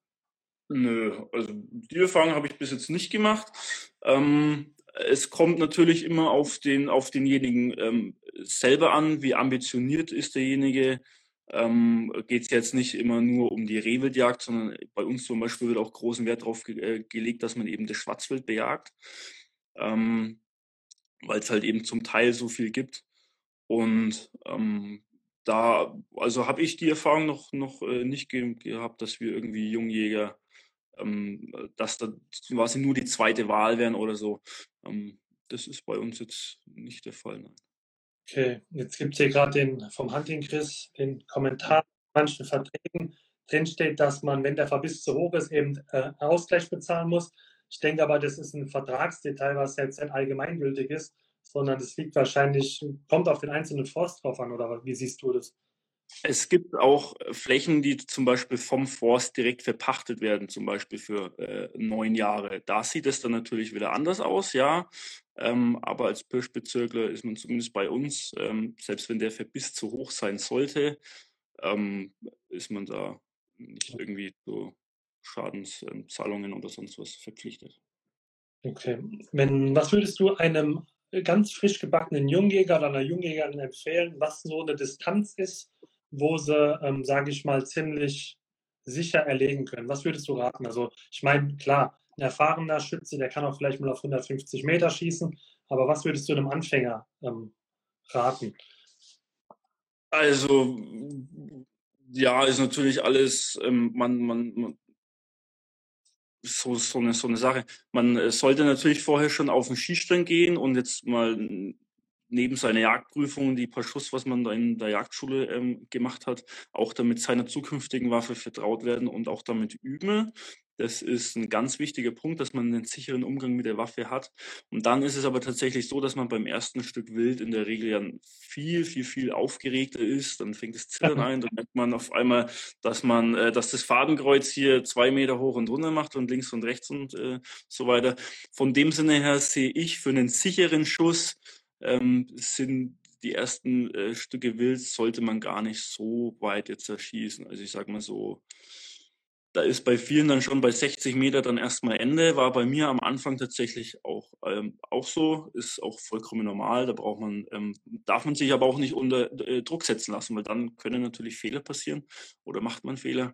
Nö, also die Erfahrung habe ich bis jetzt nicht gemacht. Ähm, es kommt natürlich immer auf den auf denjenigen ähm, selber an, wie ambitioniert ist derjenige. Ähm, Geht es jetzt nicht immer nur um die Rehwildjagd, sondern bei uns zum Beispiel wird auch großen Wert darauf ge äh, gelegt, dass man eben das Schwarzwild bejagt, ähm, weil es halt eben zum Teil so viel gibt. Und ähm, da, also habe ich die Erfahrung noch, noch äh, nicht ge gehabt, dass wir irgendwie Jungjäger ähm, dass da quasi nur die zweite Wahl wären oder so. Ähm, das ist bei uns jetzt nicht der Fall. Nein. Okay, jetzt gibt es hier gerade den vom Hunting Chris den Kommentar manchen Verträgen drin steht, dass man, wenn der Verbiss zu hoch ist, eben äh, Ausgleich bezahlen muss. Ich denke aber, das ist ein Vertragsdetail, was jetzt nicht allgemeingültig ist, sondern das liegt wahrscheinlich, kommt auf den einzelnen Forst drauf an, oder wie siehst du das? Es gibt auch Flächen, die zum Beispiel vom Forst direkt verpachtet werden, zum Beispiel für äh, neun Jahre. Da sieht es dann natürlich wieder anders aus, ja. Ähm, aber als Pirschbezirkler ist man zumindest bei uns, ähm, selbst wenn der Verbiss zu hoch sein sollte, ähm, ist man da nicht irgendwie zu Schadenszahlungen oder sonst was verpflichtet. Okay. Wenn, was würdest du einem ganz frisch gebackenen Jungjäger oder einer Jungjägerin empfehlen, was so eine Distanz ist, wo sie, ähm, sage ich mal, ziemlich sicher erlegen können. Was würdest du raten? Also ich meine, klar, ein erfahrener Schütze, der kann auch vielleicht mal auf 150 Meter schießen, aber was würdest du einem Anfänger ähm, raten? Also ja, ist natürlich alles, ähm, man, man, man so, so, eine, so eine Sache. Man äh, sollte natürlich vorher schon auf den Skistreng gehen und jetzt mal neben seiner Jagdprüfung, die paar Schuss, was man da in der Jagdschule ähm, gemacht hat, auch damit seiner zukünftigen Waffe vertraut werden und auch damit üben. Das ist ein ganz wichtiger Punkt, dass man einen sicheren Umgang mit der Waffe hat. Und dann ist es aber tatsächlich so, dass man beim ersten Stück Wild in der Regel ja viel, viel, viel aufgeregter ist. Dann fängt das Zittern (laughs) ein, dann merkt man auf einmal, dass man, äh, dass das Fadenkreuz hier zwei Meter hoch und runter macht und links und rechts und äh, so weiter. Von dem Sinne her sehe ich für einen sicheren Schuss ähm, sind die ersten äh, Stücke Wild sollte man gar nicht so weit jetzt erschießen. Also ich sage mal so da ist bei vielen dann schon bei 60 Meter dann erstmal Ende. War bei mir am Anfang tatsächlich auch, ähm, auch so, ist auch vollkommen normal. Da braucht man, ähm, darf man sich aber auch nicht unter äh, Druck setzen lassen, weil dann können natürlich Fehler passieren oder macht man Fehler.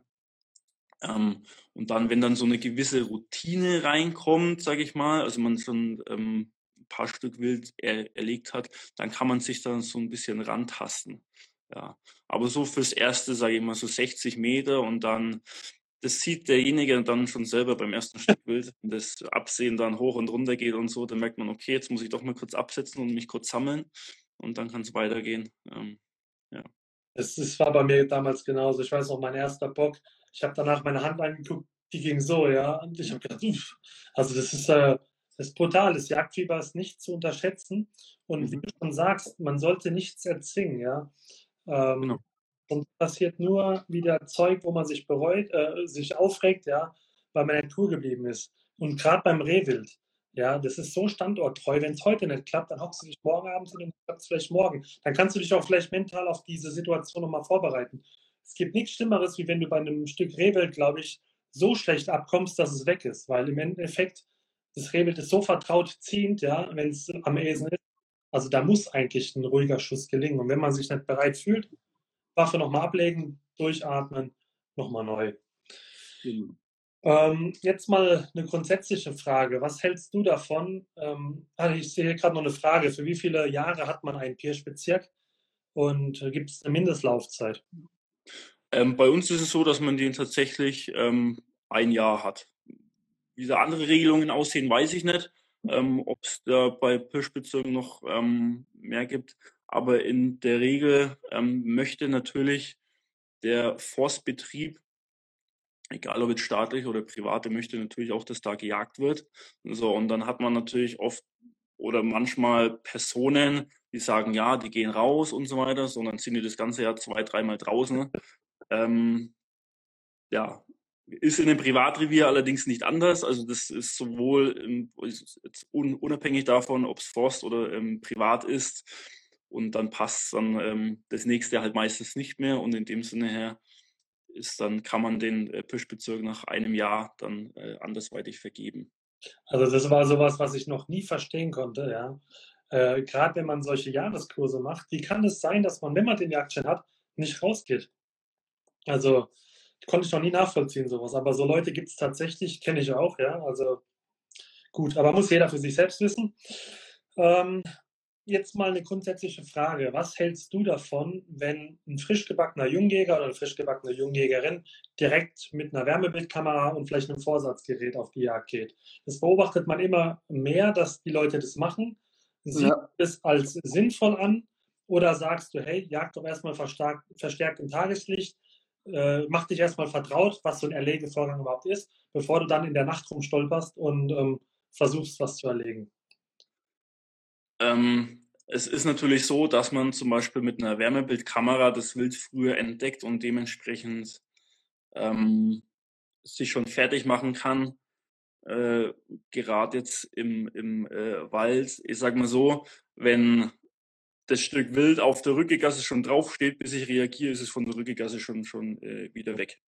Ähm, und dann, wenn dann so eine gewisse Routine reinkommt, sage ich mal, also man schon ähm, paar Stück Wild er, erlegt hat, dann kann man sich dann so ein bisschen rantasten. Ja, aber so fürs erste, sage ich mal, so 60 Meter und dann das sieht derjenige dann schon selber beim ersten Stück (laughs) Wild, wenn das Absehen dann hoch und runter geht und so, dann merkt man, okay, jetzt muss ich doch mal kurz absetzen und mich kurz sammeln und dann kann es weitergehen. Ähm, ja. Das war bei mir damals genauso. Ich weiß noch, mein erster Bock, ich habe danach meine Hand angeguckt, die ging so, ja. Und ich habe gedacht, uff, also das ist, äh, das ist brutal. Das Jagdfieber ist nicht zu unterschätzen. Und mhm. wie du schon sagst, man sollte nichts erzwingen, ja. Ähm, genau. Und passiert nur wieder Zeug, wo man sich bereut, äh, sich aufregt, ja, weil man in der Tour geblieben ist. Und gerade beim Rehwild, ja, das ist so standorttreu. Wenn es heute nicht klappt, dann hockst du dich morgen Abend hin und klappt es vielleicht morgen. Dann kannst du dich auch vielleicht mental auf diese Situation nochmal vorbereiten. Es gibt nichts Schlimmeres, wie wenn du bei einem Stück Rehwild, glaube ich, so schlecht abkommst, dass es weg ist. Weil im Endeffekt, das Rehwild ist so vertraut ziehend, ja, wenn es am Esen ist. Also da muss eigentlich ein ruhiger Schuss gelingen. Und wenn man sich nicht bereit fühlt, Waffe nochmal ablegen, durchatmen, nochmal neu. Mhm. Ähm, jetzt mal eine grundsätzliche Frage. Was hältst du davon? Ähm, also ich sehe gerade noch eine Frage. Für wie viele Jahre hat man einen Pirschbezirk und gibt es eine Mindestlaufzeit? Ähm, bei uns ist es so, dass man den tatsächlich ähm, ein Jahr hat. Wie da andere Regelungen aussehen, weiß ich nicht. Ähm, Ob es da bei Pirschbezirken noch ähm, mehr gibt. Aber in der Regel ähm, möchte natürlich der Forstbetrieb, egal ob jetzt staatlich oder privat, möchte natürlich auch, dass da gejagt wird. So, und dann hat man natürlich oft oder manchmal Personen, die sagen, ja, die gehen raus und so weiter, sondern sind die das ganze Jahr zwei, dreimal draußen. Ähm, ja, ist in einem Privatrevier allerdings nicht anders. Also das ist sowohl unabhängig davon, ob es Forst oder ähm, privat ist, und dann passt dann ähm, das nächste halt meistens nicht mehr und in dem Sinne her ist dann kann man den äh, Pischbezirk nach einem Jahr dann äh, andersweitig vergeben. Also das war sowas, was ich noch nie verstehen konnte, ja. Äh, Gerade wenn man solche Jahreskurse macht, wie kann es sein, dass man, wenn man den Jagdschein hat, nicht rausgeht? Also konnte ich noch nie nachvollziehen, sowas. Aber so Leute gibt es tatsächlich, kenne ich auch, ja. Also gut, aber muss jeder für sich selbst wissen. Ähm, jetzt mal eine grundsätzliche Frage. Was hältst du davon, wenn ein frisch gebackener Jungjäger oder eine frisch gebackene Jungjägerin direkt mit einer Wärmebildkamera und vielleicht einem Vorsatzgerät auf die Jagd geht? Das beobachtet man immer mehr, dass die Leute das machen. Sieht ja. es als sinnvoll an? Oder sagst du, hey, jagd doch erstmal verstärkt, verstärkt im Tageslicht, äh, mach dich erstmal vertraut, was so ein Erlegevorgang überhaupt ist, bevor du dann in der Nacht rumstolperst und ähm, versuchst, was zu erlegen? Ähm, es ist natürlich so, dass man zum Beispiel mit einer Wärmebildkamera das Wild früher entdeckt und dementsprechend ähm, sich schon fertig machen kann. Äh, gerade jetzt im, im äh, Wald, ich sag mal so, wenn das Stück Wild auf der Rückegasse schon draufsteht, bis ich reagiere, ist es von der Rückegasse schon, schon äh, wieder weg.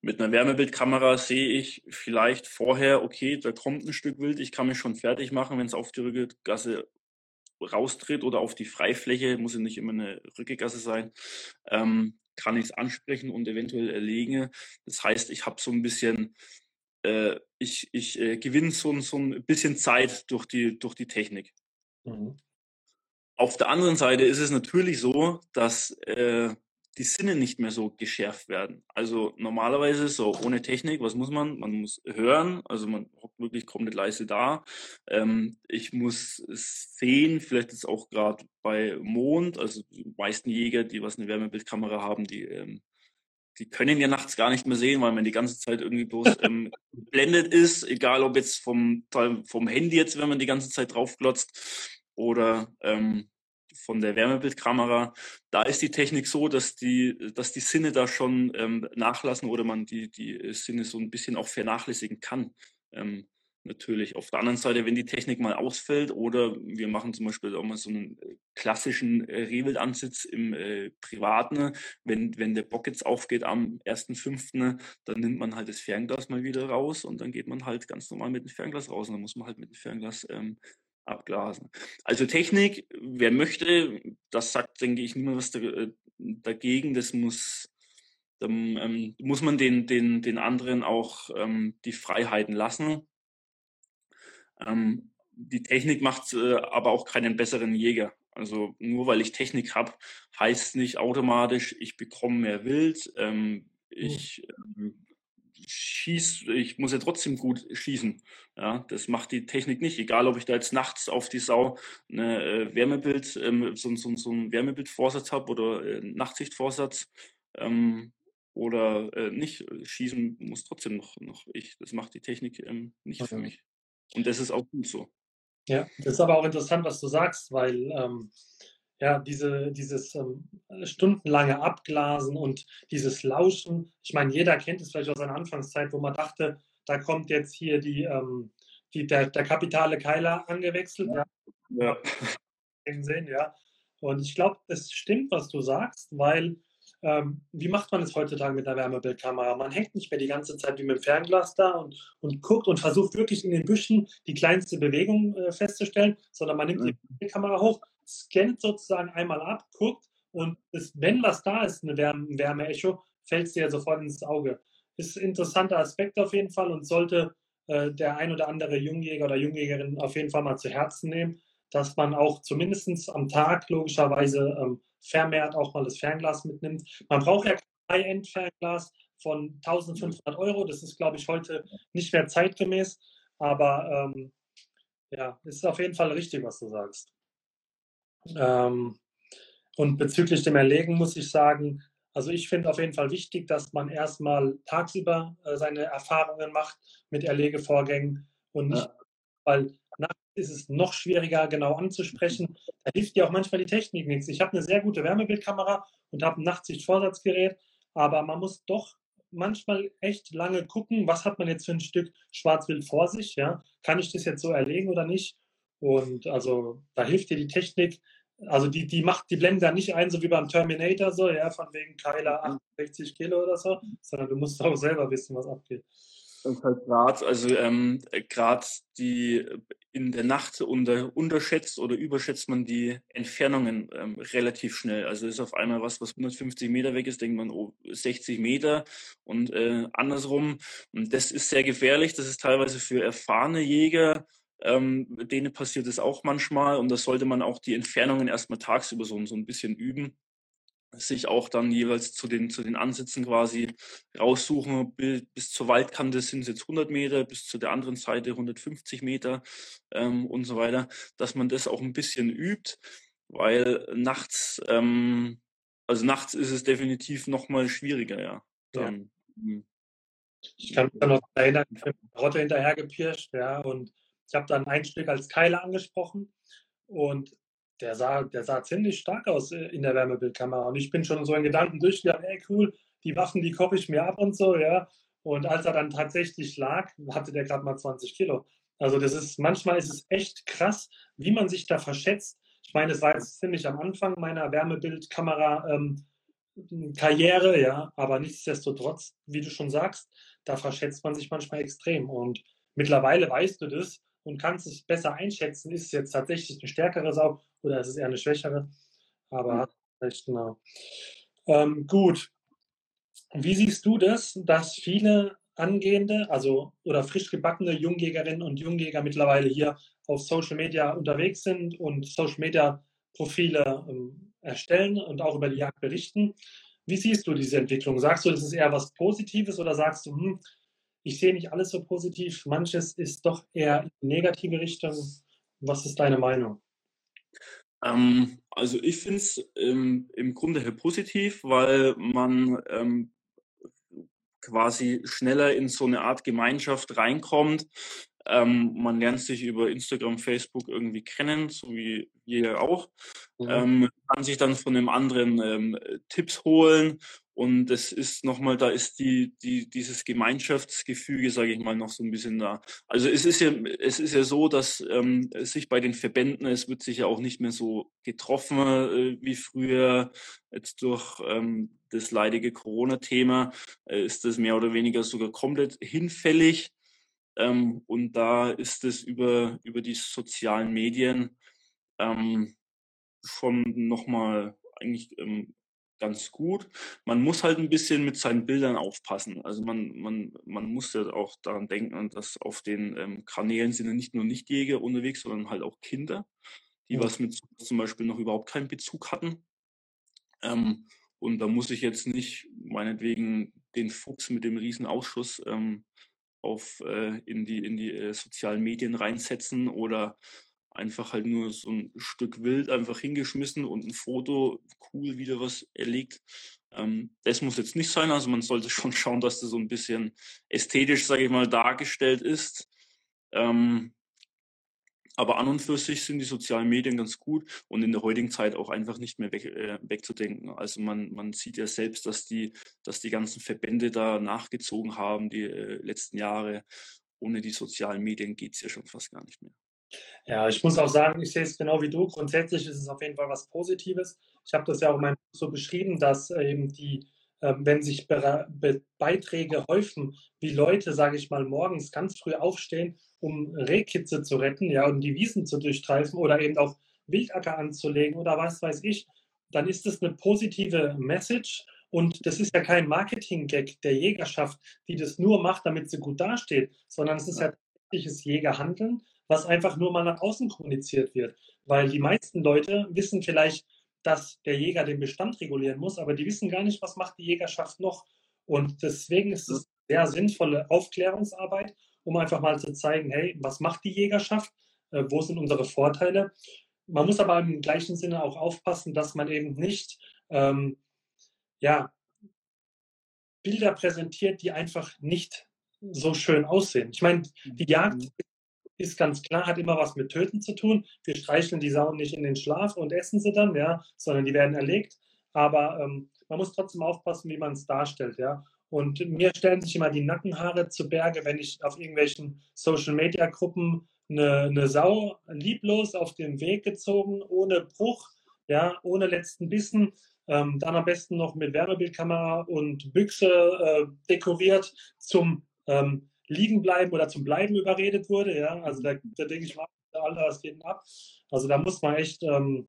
Mit einer Wärmebildkamera sehe ich vielleicht vorher, okay, da kommt ein Stück Wild, ich kann mich schon fertig machen, wenn es auf die Rückegasse raustritt oder auf die Freifläche, muss ja nicht immer eine Rückegasse sein, ähm, kann ich es ansprechen und eventuell erlegen. Das heißt, ich habe so ein bisschen, äh, ich, ich äh, gewinne so, so ein bisschen Zeit durch die, durch die Technik. Mhm. Auf der anderen Seite ist es natürlich so, dass äh, die Sinne nicht mehr so geschärft werden. Also normalerweise so ohne Technik, was muss man? Man muss hören, also man hockt wirklich komplett leise da. Ähm, ich muss sehen, vielleicht ist auch gerade bei Mond, also die meisten Jäger, die was eine Wärmebildkamera haben, die ähm, die können ja nachts gar nicht mehr sehen, weil man die ganze Zeit irgendwie bloß (laughs) ähm, blendet ist, egal ob jetzt vom, vom Handy jetzt, wenn man die ganze Zeit draufglotzt oder ähm, von der Wärmebildkamera, da ist die Technik so, dass die, dass die Sinne da schon ähm, nachlassen oder man die, die Sinne so ein bisschen auch vernachlässigen kann. Ähm, natürlich. Auf der anderen Seite, wenn die Technik mal ausfällt oder wir machen zum Beispiel auch mal so einen äh, klassischen äh, Rehwildansitz im äh, Privaten, wenn, wenn der Bock jetzt aufgeht am 1.5., dann nimmt man halt das Fernglas mal wieder raus und dann geht man halt ganz normal mit dem Fernglas raus und dann muss man halt mit dem Fernglas ähm, abglasen. Also Technik, wer möchte, das sagt, denke ich, niemand was äh, dagegen. Das muss, dann, ähm, muss man den, den, den anderen auch ähm, die Freiheiten lassen. Ähm, die Technik macht äh, aber auch keinen besseren Jäger. Also nur weil ich Technik habe, heißt nicht automatisch, ich bekomme mehr Wild. Ähm, ich ähm, schieß, ich muss ja trotzdem gut schießen. Ja, das macht die Technik nicht. Egal, ob ich da jetzt nachts auf die Sau eine äh, Wärmebild, ähm, so, so, so einen Wärmebildvorsatz habe oder äh, Nachtsichtvorsatz ähm, oder äh, nicht. Schießen muss trotzdem noch, noch ich. Das macht die Technik ähm, nicht okay. für mich. Und das ist auch gut so. Ja, das ist aber auch interessant, was du sagst, weil ähm, ja, diese, dieses ähm, stundenlange Abglasen und dieses Lauschen. Ich meine, jeder kennt es vielleicht aus seiner Anfangszeit, wo man dachte, da kommt jetzt hier die, ähm, die, der, der kapitale Keiler angewechselt. Ja. ja. Sehen, ja. Und ich glaube, es stimmt, was du sagst, weil ähm, wie macht man es heutzutage mit einer Wärmebildkamera? Man hängt nicht mehr die ganze Zeit wie mit dem Fernglas da und, und guckt und versucht wirklich in den Büschen die kleinste Bewegung äh, festzustellen, sondern man nimmt die Kamera hoch, scannt sozusagen einmal ab, guckt und ist, wenn was da ist, eine Wärme, ein Wärmeecho, fällt es dir sofort ins Auge. Ist ein interessanter Aspekt auf jeden Fall und sollte äh, der ein oder andere Jungjäger oder Jungjägerin auf jeden Fall mal zu Herzen nehmen, dass man auch zumindest am Tag logischerweise ähm, vermehrt auch mal das Fernglas mitnimmt. Man braucht ja kein High-End-Fernglas von 1500 Euro. Das ist, glaube ich, heute nicht mehr zeitgemäß. Aber ähm, ja, ist auf jeden Fall richtig, was du sagst. Ähm, und bezüglich dem Erlegen muss ich sagen, also ich finde auf jeden Fall wichtig, dass man erstmal tagsüber äh, seine Erfahrungen macht mit Erlegevorgängen und nicht, ja. weil nachts ist es noch schwieriger genau anzusprechen. Da hilft dir auch manchmal die Technik nichts. Ich habe eine sehr gute Wärmebildkamera und habe ein Nachtsichtvorsatzgerät, aber man muss doch manchmal echt lange gucken, was hat man jetzt für ein Stück Schwarzwild vor sich, ja? Kann ich das jetzt so erlegen oder nicht? Und also da hilft dir die Technik. Also die, die macht, die blendet da nicht ein, so wie beim Terminator, so, ja, von wegen Keiler 68 mhm. Kilo oder so, sondern du musst (laughs) auch selber wissen, was abgeht. Und halt gerade, also ähm, gerade die in der Nacht unter, unterschätzt oder überschätzt man die Entfernungen ähm, relativ schnell. Also ist auf einmal was, was 150 Meter weg ist, denkt man, oh, 60 Meter und äh, andersrum. Und das ist sehr gefährlich. Das ist teilweise für erfahrene Jäger, ähm, denen passiert es auch manchmal. Und da sollte man auch die Entfernungen erstmal tagsüber so, so ein bisschen üben sich auch dann jeweils zu den, zu den Ansitzen quasi raussuchen. Bis zur Waldkante sind es jetzt 100 Meter, bis zu der anderen Seite 150 Meter ähm, und so weiter, dass man das auch ein bisschen übt, weil nachts, ähm, also nachts ist es definitiv nochmal schwieriger, ja. Dann, ja. Hm. Ich kann mich noch erinnern, ich bin Rotte hinterhergepirscht, ja, und ich habe dann ein Stück als Keile angesprochen und der sah, der sah ziemlich stark aus äh, in der Wärmebildkamera. Und ich bin schon so in Gedanken durchgegangen, ey cool, die Waffen, die koche ich mir ab und so, ja. Und als er dann tatsächlich lag, hatte der gerade mal 20 Kilo. Also das ist, manchmal ist es echt krass, wie man sich da verschätzt. Ich meine, es war jetzt ziemlich am Anfang meiner Wärmebildkamera ähm, ja, aber nichtsdestotrotz, wie du schon sagst, da verschätzt man sich manchmal extrem. Und mittlerweile weißt du das und kannst es besser einschätzen, ist es jetzt tatsächlich eine stärkere Sau oder ist es eher eine schwächere? Aber mhm. recht genau. Ähm, gut. Wie siehst du das, dass viele angehende, also oder frisch gebackene Jungjägerinnen und Jungjäger mittlerweile hier auf Social Media unterwegs sind und Social Media Profile ähm, erstellen und auch über die Jagd berichten? Wie siehst du diese Entwicklung? Sagst du, das ist eher was Positives oder sagst du, hm, ich sehe nicht alles so positiv, manches ist doch eher in die negative Richtung? Was ist deine Meinung? Ähm, also ich finde es ähm, im Grunde her positiv, weil man ähm, quasi schneller in so eine Art Gemeinschaft reinkommt. Ähm, man lernt sich über Instagram, Facebook irgendwie kennen, so wie wir auch. Mhm. Ähm, kann sich dann von dem anderen ähm, Tipps holen und es ist nochmal, da ist die, die, dieses Gemeinschaftsgefüge, sage ich mal, noch so ein bisschen da. Also es ist ja, es ist ja so, dass ähm, sich bei den Verbänden, es wird sich ja auch nicht mehr so getroffen äh, wie früher. Jetzt durch ähm, das leidige Corona-Thema äh, ist das mehr oder weniger sogar komplett hinfällig. Ähm, und da ist es über, über die sozialen Medien ähm, schon nochmal eigentlich ähm, ganz gut. Man muss halt ein bisschen mit seinen Bildern aufpassen. Also man, man, man muss ja auch daran denken, dass auf den ähm, Kanälen sind ja nicht nur Nichtjäger unterwegs, sondern halt auch Kinder, die ja. was mit zum Beispiel noch überhaupt keinen Bezug hatten. Ähm, und da muss ich jetzt nicht meinetwegen den Fuchs mit dem Riesenausschuss ähm, auf, äh, in die, in die äh, sozialen Medien reinsetzen oder einfach halt nur so ein Stück Wild einfach hingeschmissen und ein Foto cool wieder was erlegt. Ähm, das muss jetzt nicht sein. Also man sollte schon (laughs) schauen, dass das so ein bisschen ästhetisch, sage ich mal, dargestellt ist. Ähm, aber an und für sich sind die sozialen Medien ganz gut und in der heutigen Zeit auch einfach nicht mehr weg, äh, wegzudenken. Also man, man sieht ja selbst, dass die, dass die ganzen Verbände da nachgezogen haben die äh, letzten Jahre. Ohne die sozialen Medien geht es ja schon fast gar nicht mehr. Ja, ich muss auch sagen, ich sehe es genau wie du. Grundsätzlich ist es auf jeden Fall was Positives. Ich habe das ja auch in meinem Buch so beschrieben, dass eben die, äh, wenn sich Be Be Beiträge häufen, wie Leute, sage ich mal, morgens ganz früh aufstehen, um Rehkitze zu retten, ja, um die Wiesen zu durchstreifen oder eben auch Wildacker anzulegen oder was weiß ich, dann ist das eine positive Message. Und das ist ja kein Marketing-Gag der Jägerschaft, die das nur macht, damit sie gut dasteht, sondern es ist ja tatsächliches Jägerhandeln was einfach nur mal nach außen kommuniziert wird. Weil die meisten Leute wissen vielleicht, dass der Jäger den Bestand regulieren muss, aber die wissen gar nicht, was macht die Jägerschaft noch. Und deswegen ist es sehr sinnvolle Aufklärungsarbeit, um einfach mal zu zeigen, hey, was macht die Jägerschaft? Äh, wo sind unsere Vorteile? Man muss aber im gleichen Sinne auch aufpassen, dass man eben nicht ähm, ja, Bilder präsentiert, die einfach nicht so schön aussehen. Ich meine, die Jagd mhm ist ganz klar, hat immer was mit Töten zu tun. Wir streicheln die Sauen nicht in den Schlaf und essen sie dann, ja, sondern die werden erlegt. Aber ähm, man muss trotzdem aufpassen, wie man es darstellt, ja. Und mir stellen sich immer die Nackenhaare zu Berge, wenn ich auf irgendwelchen Social-Media-Gruppen eine, eine Sau lieblos auf den Weg gezogen, ohne Bruch, ja, ohne letzten Bissen, ähm, dann am besten noch mit Wärmebildkamera und Büchse äh, dekoriert zum ähm, liegen bleiben oder zum Bleiben überredet wurde. Ja? Also da, da denke ich mal, Alter, was geht denn ab? Also da muss man echt, ähm,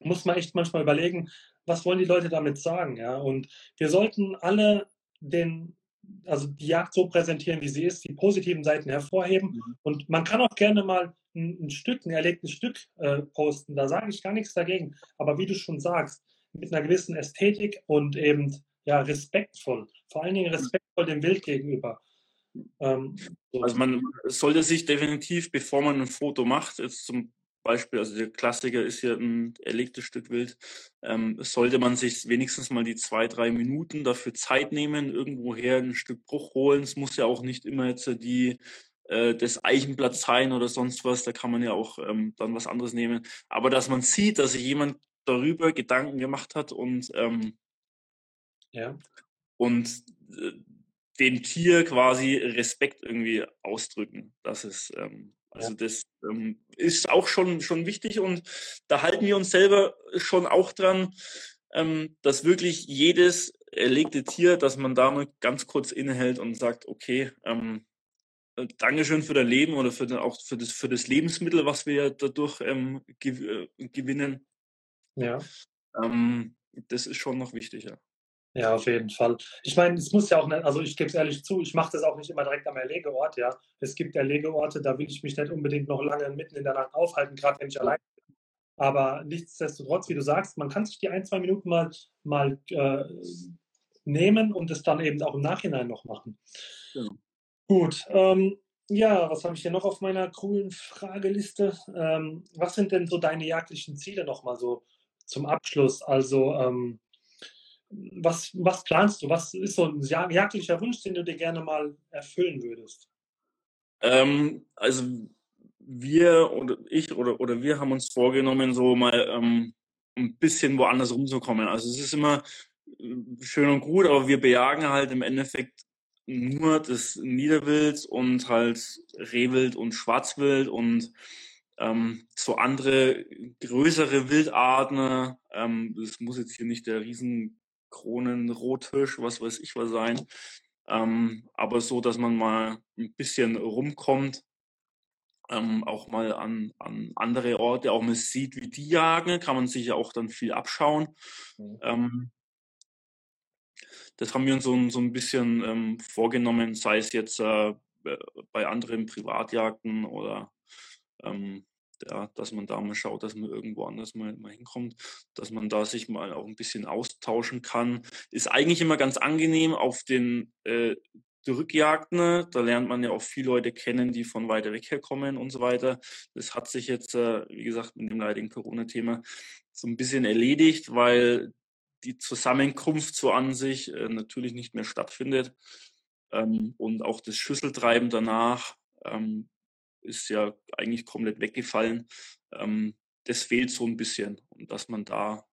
muss man echt manchmal überlegen, was wollen die Leute damit sagen, ja? Und wir sollten alle den, also die Jagd so präsentieren, wie sie ist, die positiven Seiten hervorheben. Mhm. Und man kann auch gerne mal ein, ein Stück, ein erlegtes Stück äh, posten. Da sage ich gar nichts dagegen. Aber wie du schon sagst, mit einer gewissen Ästhetik und eben ja respektvoll, vor allen Dingen respektvoll dem Wild gegenüber. Ähm, also man sollte sich definitiv, bevor man ein Foto macht, jetzt zum Beispiel, also der Klassiker ist ja ein erlegtes Stück Wild, ähm, sollte man sich wenigstens mal die zwei, drei Minuten dafür Zeit nehmen, irgendwoher ein Stück Bruch holen. Es muss ja auch nicht immer jetzt die äh, das Eichenblatt sein oder sonst was, da kann man ja auch ähm, dann was anderes nehmen. Aber dass man sieht, dass sich jemand darüber Gedanken gemacht hat und ähm, ja. und äh, dem Tier quasi Respekt irgendwie ausdrücken. Das ist, ähm, also ja. das ähm, ist auch schon, schon wichtig und da halten wir uns selber schon auch dran, ähm, dass wirklich jedes erlegte Tier, dass man da mal ganz kurz innehält und sagt, okay, ähm, äh, Dankeschön für dein Leben oder für den, auch für das, für das Lebensmittel, was wir dadurch ähm, gew äh, gewinnen. Ja. Ähm, das ist schon noch wichtiger. Ja, auf jeden Fall. Ich meine, es muss ja auch nicht, also ich gebe es ehrlich zu, ich mache das auch nicht immer direkt am Erlegeort, ja. Es gibt Erlegeorte, da will ich mich nicht unbedingt noch lange mitten in der Nacht aufhalten, gerade wenn ich allein bin. Aber nichtsdestotrotz, wie du sagst, man kann sich die ein, zwei Minuten mal, mal äh, nehmen und es dann eben auch im Nachhinein noch machen. Genau. Gut. Ähm, ja, was habe ich hier noch auf meiner coolen Frageliste? Ähm, was sind denn so deine jagdlichen Ziele nochmal so zum Abschluss? Also, ähm, was, was planst du? Was ist so ein jagdlicher Wunsch, den du dir gerne mal erfüllen würdest? Ähm, also wir oder ich oder, oder wir haben uns vorgenommen, so mal ähm, ein bisschen woanders rumzukommen. Also es ist immer äh, schön und gut, aber wir bejagen halt im Endeffekt nur das Niederwild und halt Rehwild und Schwarzwild und ähm, so andere größere Wildarten. Ähm, das muss jetzt hier nicht der Riesenkronen Rothirsch, was weiß ich was sein. Ähm, aber so, dass man mal ein bisschen rumkommt ähm, auch mal an, an andere Orte, auch mal sieht, wie die jagen, kann man sich ja auch dann viel abschauen. Mhm. Ähm, das haben wir uns so, so ein bisschen ähm, vorgenommen, sei es jetzt äh, bei anderen Privatjagden oder ähm, ja, dass man da mal schaut, dass man irgendwo anders mal, mal hinkommt, dass man da sich mal auch ein bisschen austauschen kann. Ist eigentlich immer ganz angenehm auf den äh, Rückjagden. Ne? Da lernt man ja auch viele Leute kennen, die von weiter weg herkommen und so weiter. Das hat sich jetzt, äh, wie gesagt, mit dem leidigen Corona-Thema so ein bisschen erledigt, weil die Zusammenkunft so an sich äh, natürlich nicht mehr stattfindet. Ähm, und auch das Schüsseltreiben danach ähm, ist ja eigentlich komplett weggefallen. Ähm, das fehlt so ein bisschen. Und dass man da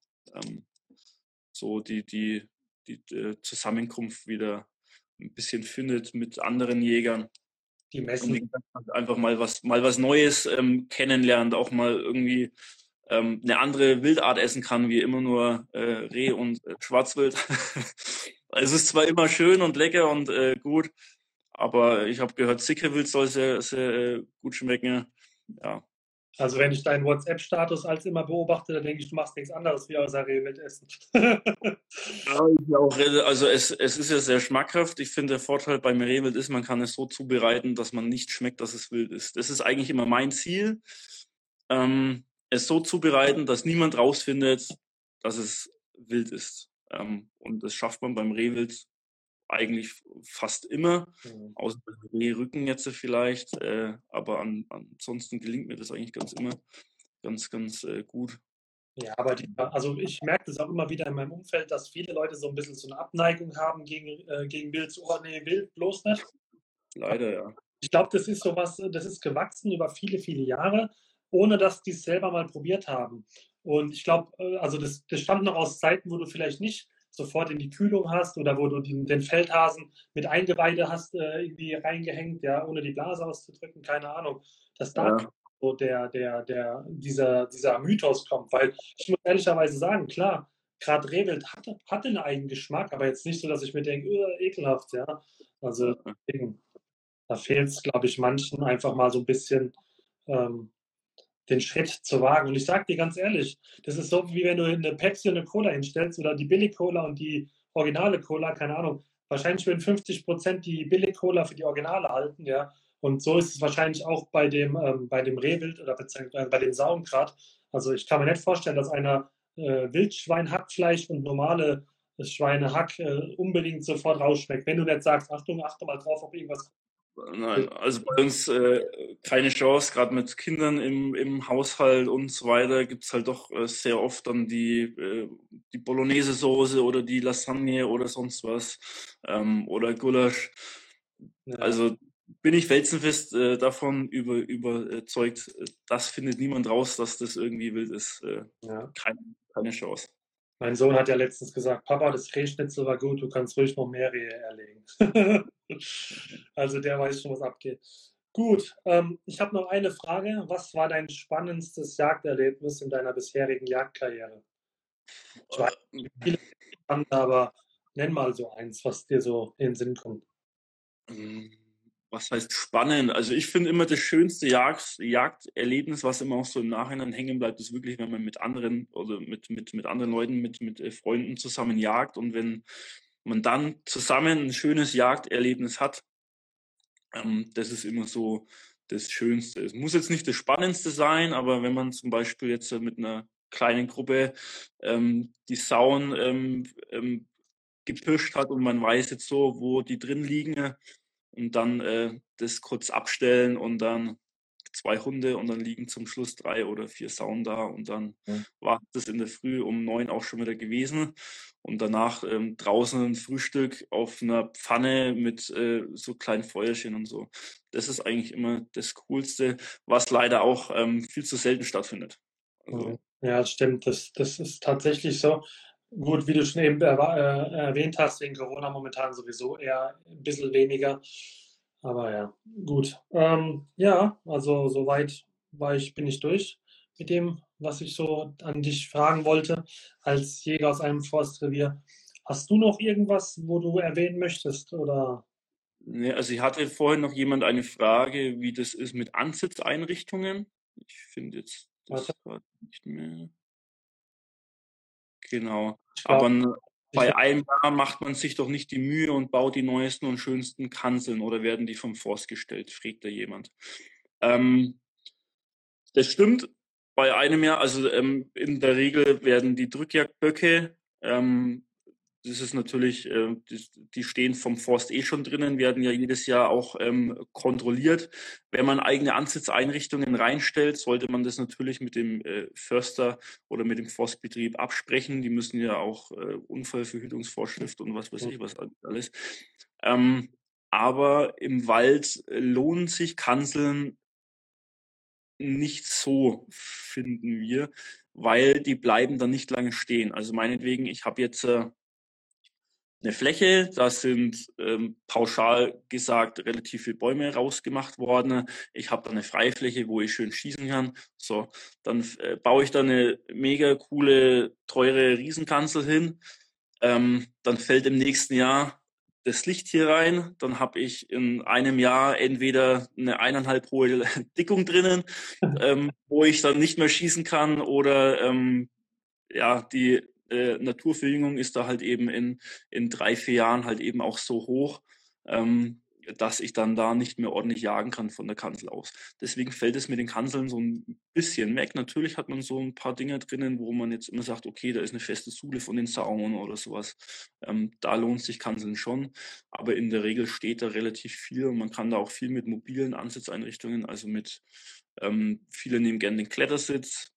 so die, die, die äh, Zusammenkunft wieder ein bisschen findet mit anderen Jägern. Die messen. einfach mal was, mal was Neues ähm, kennenlernt, auch mal irgendwie ähm, eine andere Wildart essen kann, wie immer nur äh, Reh und äh, Schwarzwild. (laughs) es ist zwar immer schön und lecker und äh, gut, aber ich habe gehört, Sickerwild soll sehr, sehr äh, gut schmecken. Ja, also wenn ich deinen WhatsApp-Status als immer beobachte, dann denke ich, du machst nichts anderes wie außer Rehwild essen. (laughs) ja, also es, es ist ja sehr schmackhaft. Ich finde, der Vorteil beim Rehwild ist, man kann es so zubereiten, dass man nicht schmeckt, dass es wild ist. Das ist eigentlich immer mein Ziel, ähm, es so zubereiten, dass niemand rausfindet, dass es wild ist. Ähm, und das schafft man beim Rehwild eigentlich fast immer, mhm. außer Rücken jetzt vielleicht, äh, aber an, ansonsten gelingt mir das eigentlich ganz immer ganz, ganz äh, gut. Ja, aber die, also ich merke das auch immer wieder in meinem Umfeld, dass viele Leute so ein bisschen so eine Abneigung haben gegen, äh, gegen Wild, so, oh nee, Wild bloß nicht. Leider, ja. Ich glaube, das ist sowas, das ist gewachsen über viele, viele Jahre, ohne dass die es selber mal probiert haben. Und ich glaube, äh, also das, das stammt noch aus Zeiten, wo du vielleicht nicht sofort in die Kühlung hast oder wo du den, den Feldhasen mit Eingeweide hast äh, irgendwie reingehängt, ja, ohne die Blase auszudrücken, keine Ahnung, dass da ja. so der, der, der, dieser, dieser Mythos kommt. Weil ich muss ehrlicherweise sagen, klar, gerade Rehwild hatte, hatte einen eigenen Geschmack, aber jetzt nicht so, dass ich mir denke, ekelhaft, ja. Also deswegen, da fehlt es, glaube ich, manchen einfach mal so ein bisschen ähm, den Schritt zu wagen. Und ich sage dir ganz ehrlich, das ist so, wie wenn du eine Pepsi und eine Cola hinstellst oder die Billig-Cola und die originale Cola, keine Ahnung. Wahrscheinlich würden 50 Prozent die Billig-Cola für die Originale halten, ja. Und so ist es wahrscheinlich auch bei dem, ähm, bei dem Rehwild oder beziehungsweise bei dem Sauengrad. Also ich kann mir nicht vorstellen, dass einer äh, Wildschwein-Hackfleisch und normale Schweinehack äh, unbedingt sofort rausschmeckt. Wenn du nicht sagst, Achtung, achte mal drauf, ob irgendwas Nein, also bei uns äh, keine Chance, gerade mit Kindern im, im Haushalt und so weiter gibt es halt doch äh, sehr oft dann die, äh, die Bolognese-Soße oder die Lasagne oder sonst was ähm, oder Gulasch. Ja. Also bin ich felsenfest äh, davon über, überzeugt, äh, das findet niemand raus, dass das irgendwie wild ist. Äh, ja. keine, keine Chance. Mein Sohn hat ja letztens gesagt, Papa, das Rehschnitzel war gut, du kannst ruhig noch mehr Rehe erlegen. (laughs) also der weiß schon, was abgeht. Gut, ähm, ich habe noch eine Frage. Was war dein spannendstes Jagderlebnis in deiner bisherigen Jagdkarriere? Ich weiß nicht, viele spannend, aber nenn mal so eins, was dir so in den Sinn kommt. Ähm, was heißt spannend? Also ich finde immer das schönste Jagd, Jagderlebnis, was immer auch so im Nachhinein hängen bleibt, ist wirklich, wenn man mit anderen oder mit, mit, mit anderen Leuten, mit, mit äh, Freunden zusammen jagt und wenn man dann zusammen ein schönes Jagderlebnis hat, ähm, das ist immer so das Schönste. Es muss jetzt nicht das Spannendste sein, aber wenn man zum Beispiel jetzt mit einer kleinen Gruppe ähm, die Sauen ähm, ähm, gepirscht hat und man weiß jetzt so, wo die drin liegen und dann äh, das kurz abstellen und dann zwei Hunde und dann liegen zum Schluss drei oder vier Sauen da und dann ja. war das in der Früh um neun auch schon wieder gewesen und danach ähm, draußen ein Frühstück auf einer Pfanne mit äh, so kleinen Feuerchen und so. Das ist eigentlich immer das Coolste, was leider auch ähm, viel zu selten stattfindet. Also, ja, das stimmt. Das, das ist tatsächlich so. Gut, wie du schon eben äh, erwähnt hast, wegen Corona momentan sowieso eher ein bisschen weniger. Aber ja, gut. Ähm, ja, also soweit war ich, bin ich durch mit dem, was ich so an dich fragen wollte, als Jäger aus einem Forstrevier. Hast du noch irgendwas, wo du erwähnen möchtest? Oder? Also ich hatte vorhin noch jemand eine Frage, wie das ist mit Ansitzeinrichtungen. Ich finde jetzt das gerade nicht mehr. Genau. Glaub, Aber bei einem Jahr macht man sich doch nicht die Mühe und baut die neuesten und schönsten Kanzeln oder werden die vom Forst gestellt, fragt da jemand. Ähm, das stimmt. Bei einem Jahr, also ähm, in der Regel werden die Drückjagdböcke ähm, das ist natürlich, äh, die, die, stehen vom Forst eh schon drinnen, werden ja jedes Jahr auch ähm, kontrolliert. Wenn man eigene Ansitzeinrichtungen reinstellt, sollte man das natürlich mit dem äh, Förster oder mit dem Forstbetrieb absprechen. Die müssen ja auch äh, Unfallverhütungsvorschrift und was weiß ich was alles. Ähm, aber im Wald lohnen sich Kanzeln nicht so, finden wir, weil die bleiben dann nicht lange stehen. Also meinetwegen, ich habe jetzt äh, eine Fläche. Da sind ähm, pauschal gesagt relativ viele Bäume rausgemacht worden. Ich habe da eine Freifläche, wo ich schön schießen kann. So, dann äh, baue ich da eine mega coole, teure Riesenkanzel hin. Ähm, dann fällt im nächsten Jahr das Licht hier rein. Dann habe ich in einem Jahr entweder eine eineinhalb hohe (laughs) Dickung drinnen, (laughs) ähm, wo ich dann nicht mehr schießen kann oder ähm, ja, die äh, Naturverjüngung ist da halt eben in, in drei, vier Jahren halt eben auch so hoch, ähm, dass ich dann da nicht mehr ordentlich jagen kann von der Kanzel aus. Deswegen fällt es mit den Kanzeln so ein bisschen weg. Natürlich hat man so ein paar Dinge drinnen, wo man jetzt immer sagt, okay, da ist eine feste Sule von den Saunen oder sowas. Ähm, da lohnt sich Kanzeln schon. Aber in der Regel steht da relativ viel und man kann da auch viel mit mobilen Ansitzeinrichtungen, also mit ähm, viele nehmen gerne den Klettersitz,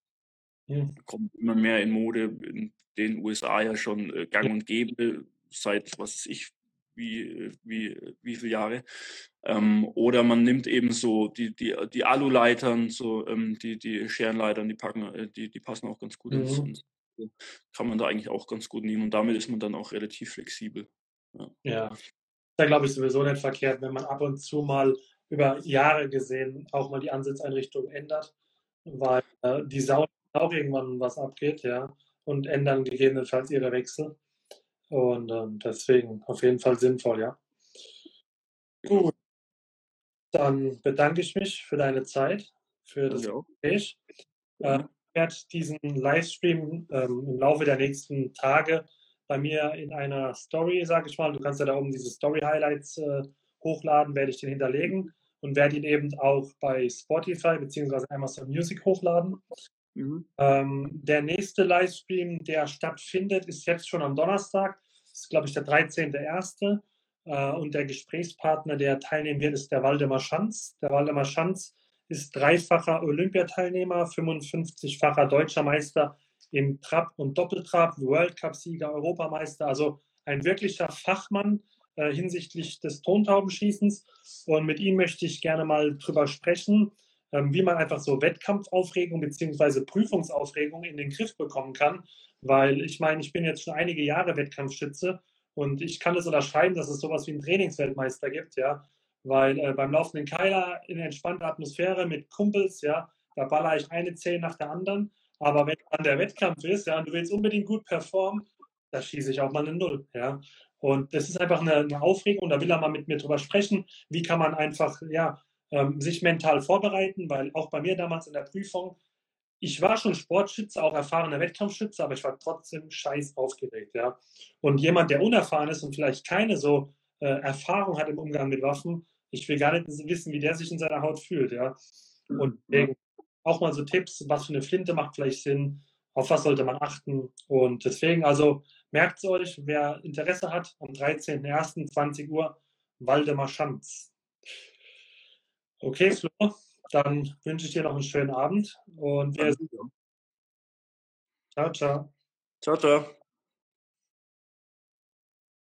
hm. kommt immer mehr in Mode. In den USA ja schon äh, gang und gäbe seit, was weiß ich, wie, wie, wie viele Jahre. Ähm, oder man nimmt eben so die, die, die Aluleitern, so ähm, die, die Scherenleitern, die packen, äh, die, die passen auch ganz gut mhm. ins. Und kann man da eigentlich auch ganz gut nehmen. Und damit ist man dann auch relativ flexibel. Ja. ja. Da glaube ich sowieso nicht verkehrt, wenn man ab und zu mal über Jahre gesehen auch mal die Ansitzeinrichtung ändert, weil äh, die Sau auch irgendwann was abgeht, ja und ändern gegebenenfalls ihre Wechsel. Und ähm, deswegen auf jeden Fall sinnvoll, ja. Gut. Dann bedanke ich mich für deine Zeit, für das. Gespräch. Äh, ich werde diesen Livestream ähm, im Laufe der nächsten Tage bei mir in einer Story, sage ich mal, du kannst ja da oben diese Story-Highlights äh, hochladen, werde ich den hinterlegen und werde ihn eben auch bei Spotify bzw. Amazon Music hochladen. Mhm. Ähm, der nächste Livestream, der stattfindet, ist jetzt schon am Donnerstag. Das ist, glaube ich, der 13.01. Äh, und der Gesprächspartner, der teilnehmen wird, ist der Waldemar Schanz. Der Waldemar Schanz ist dreifacher Olympiateilnehmer, 55-facher deutscher Meister im Trab und Doppeltrab, World Cup-Sieger, Europameister, also ein wirklicher Fachmann äh, hinsichtlich des Tontaubenschießens. Und mit ihm möchte ich gerne mal drüber sprechen, wie man einfach so Wettkampfaufregung bzw. Prüfungsaufregung in den Griff bekommen kann. Weil ich meine, ich bin jetzt schon einige Jahre Wettkampfschütze und ich kann es unterschreiben, dass es sowas wie einen Trainingsweltmeister gibt, ja. Weil äh, beim laufenden Keiler in entspannter Atmosphäre mit Kumpels, ja, da baller ich eine Zehn nach der anderen. Aber wenn dann der Wettkampf ist, ja, und du willst unbedingt gut performen, da schieße ich auch mal eine Null, ja. Und das ist einfach eine, eine Aufregung, da will er mal mit mir drüber sprechen, wie kann man einfach, ja, ähm, sich mental vorbereiten, weil auch bei mir damals in der Prüfung, ich war schon Sportschütze, auch erfahrener Wettkampfschütze, aber ich war trotzdem scheiß aufgeregt, ja. Und jemand, der unerfahren ist und vielleicht keine so äh, Erfahrung hat im Umgang mit Waffen, ich will gar nicht wissen, wie der sich in seiner Haut fühlt, ja. Und deswegen auch mal so Tipps, was für eine Flinte macht vielleicht Sinn, auf was sollte man achten. Und deswegen, also merkt es euch, wer Interesse hat, am 13.01.20 Uhr, Waldemar Schanz. Okay, Flo, dann wünsche ich dir noch einen schönen Abend und wir Ciao, ciao. Ciao, ciao. Ciao, ciao.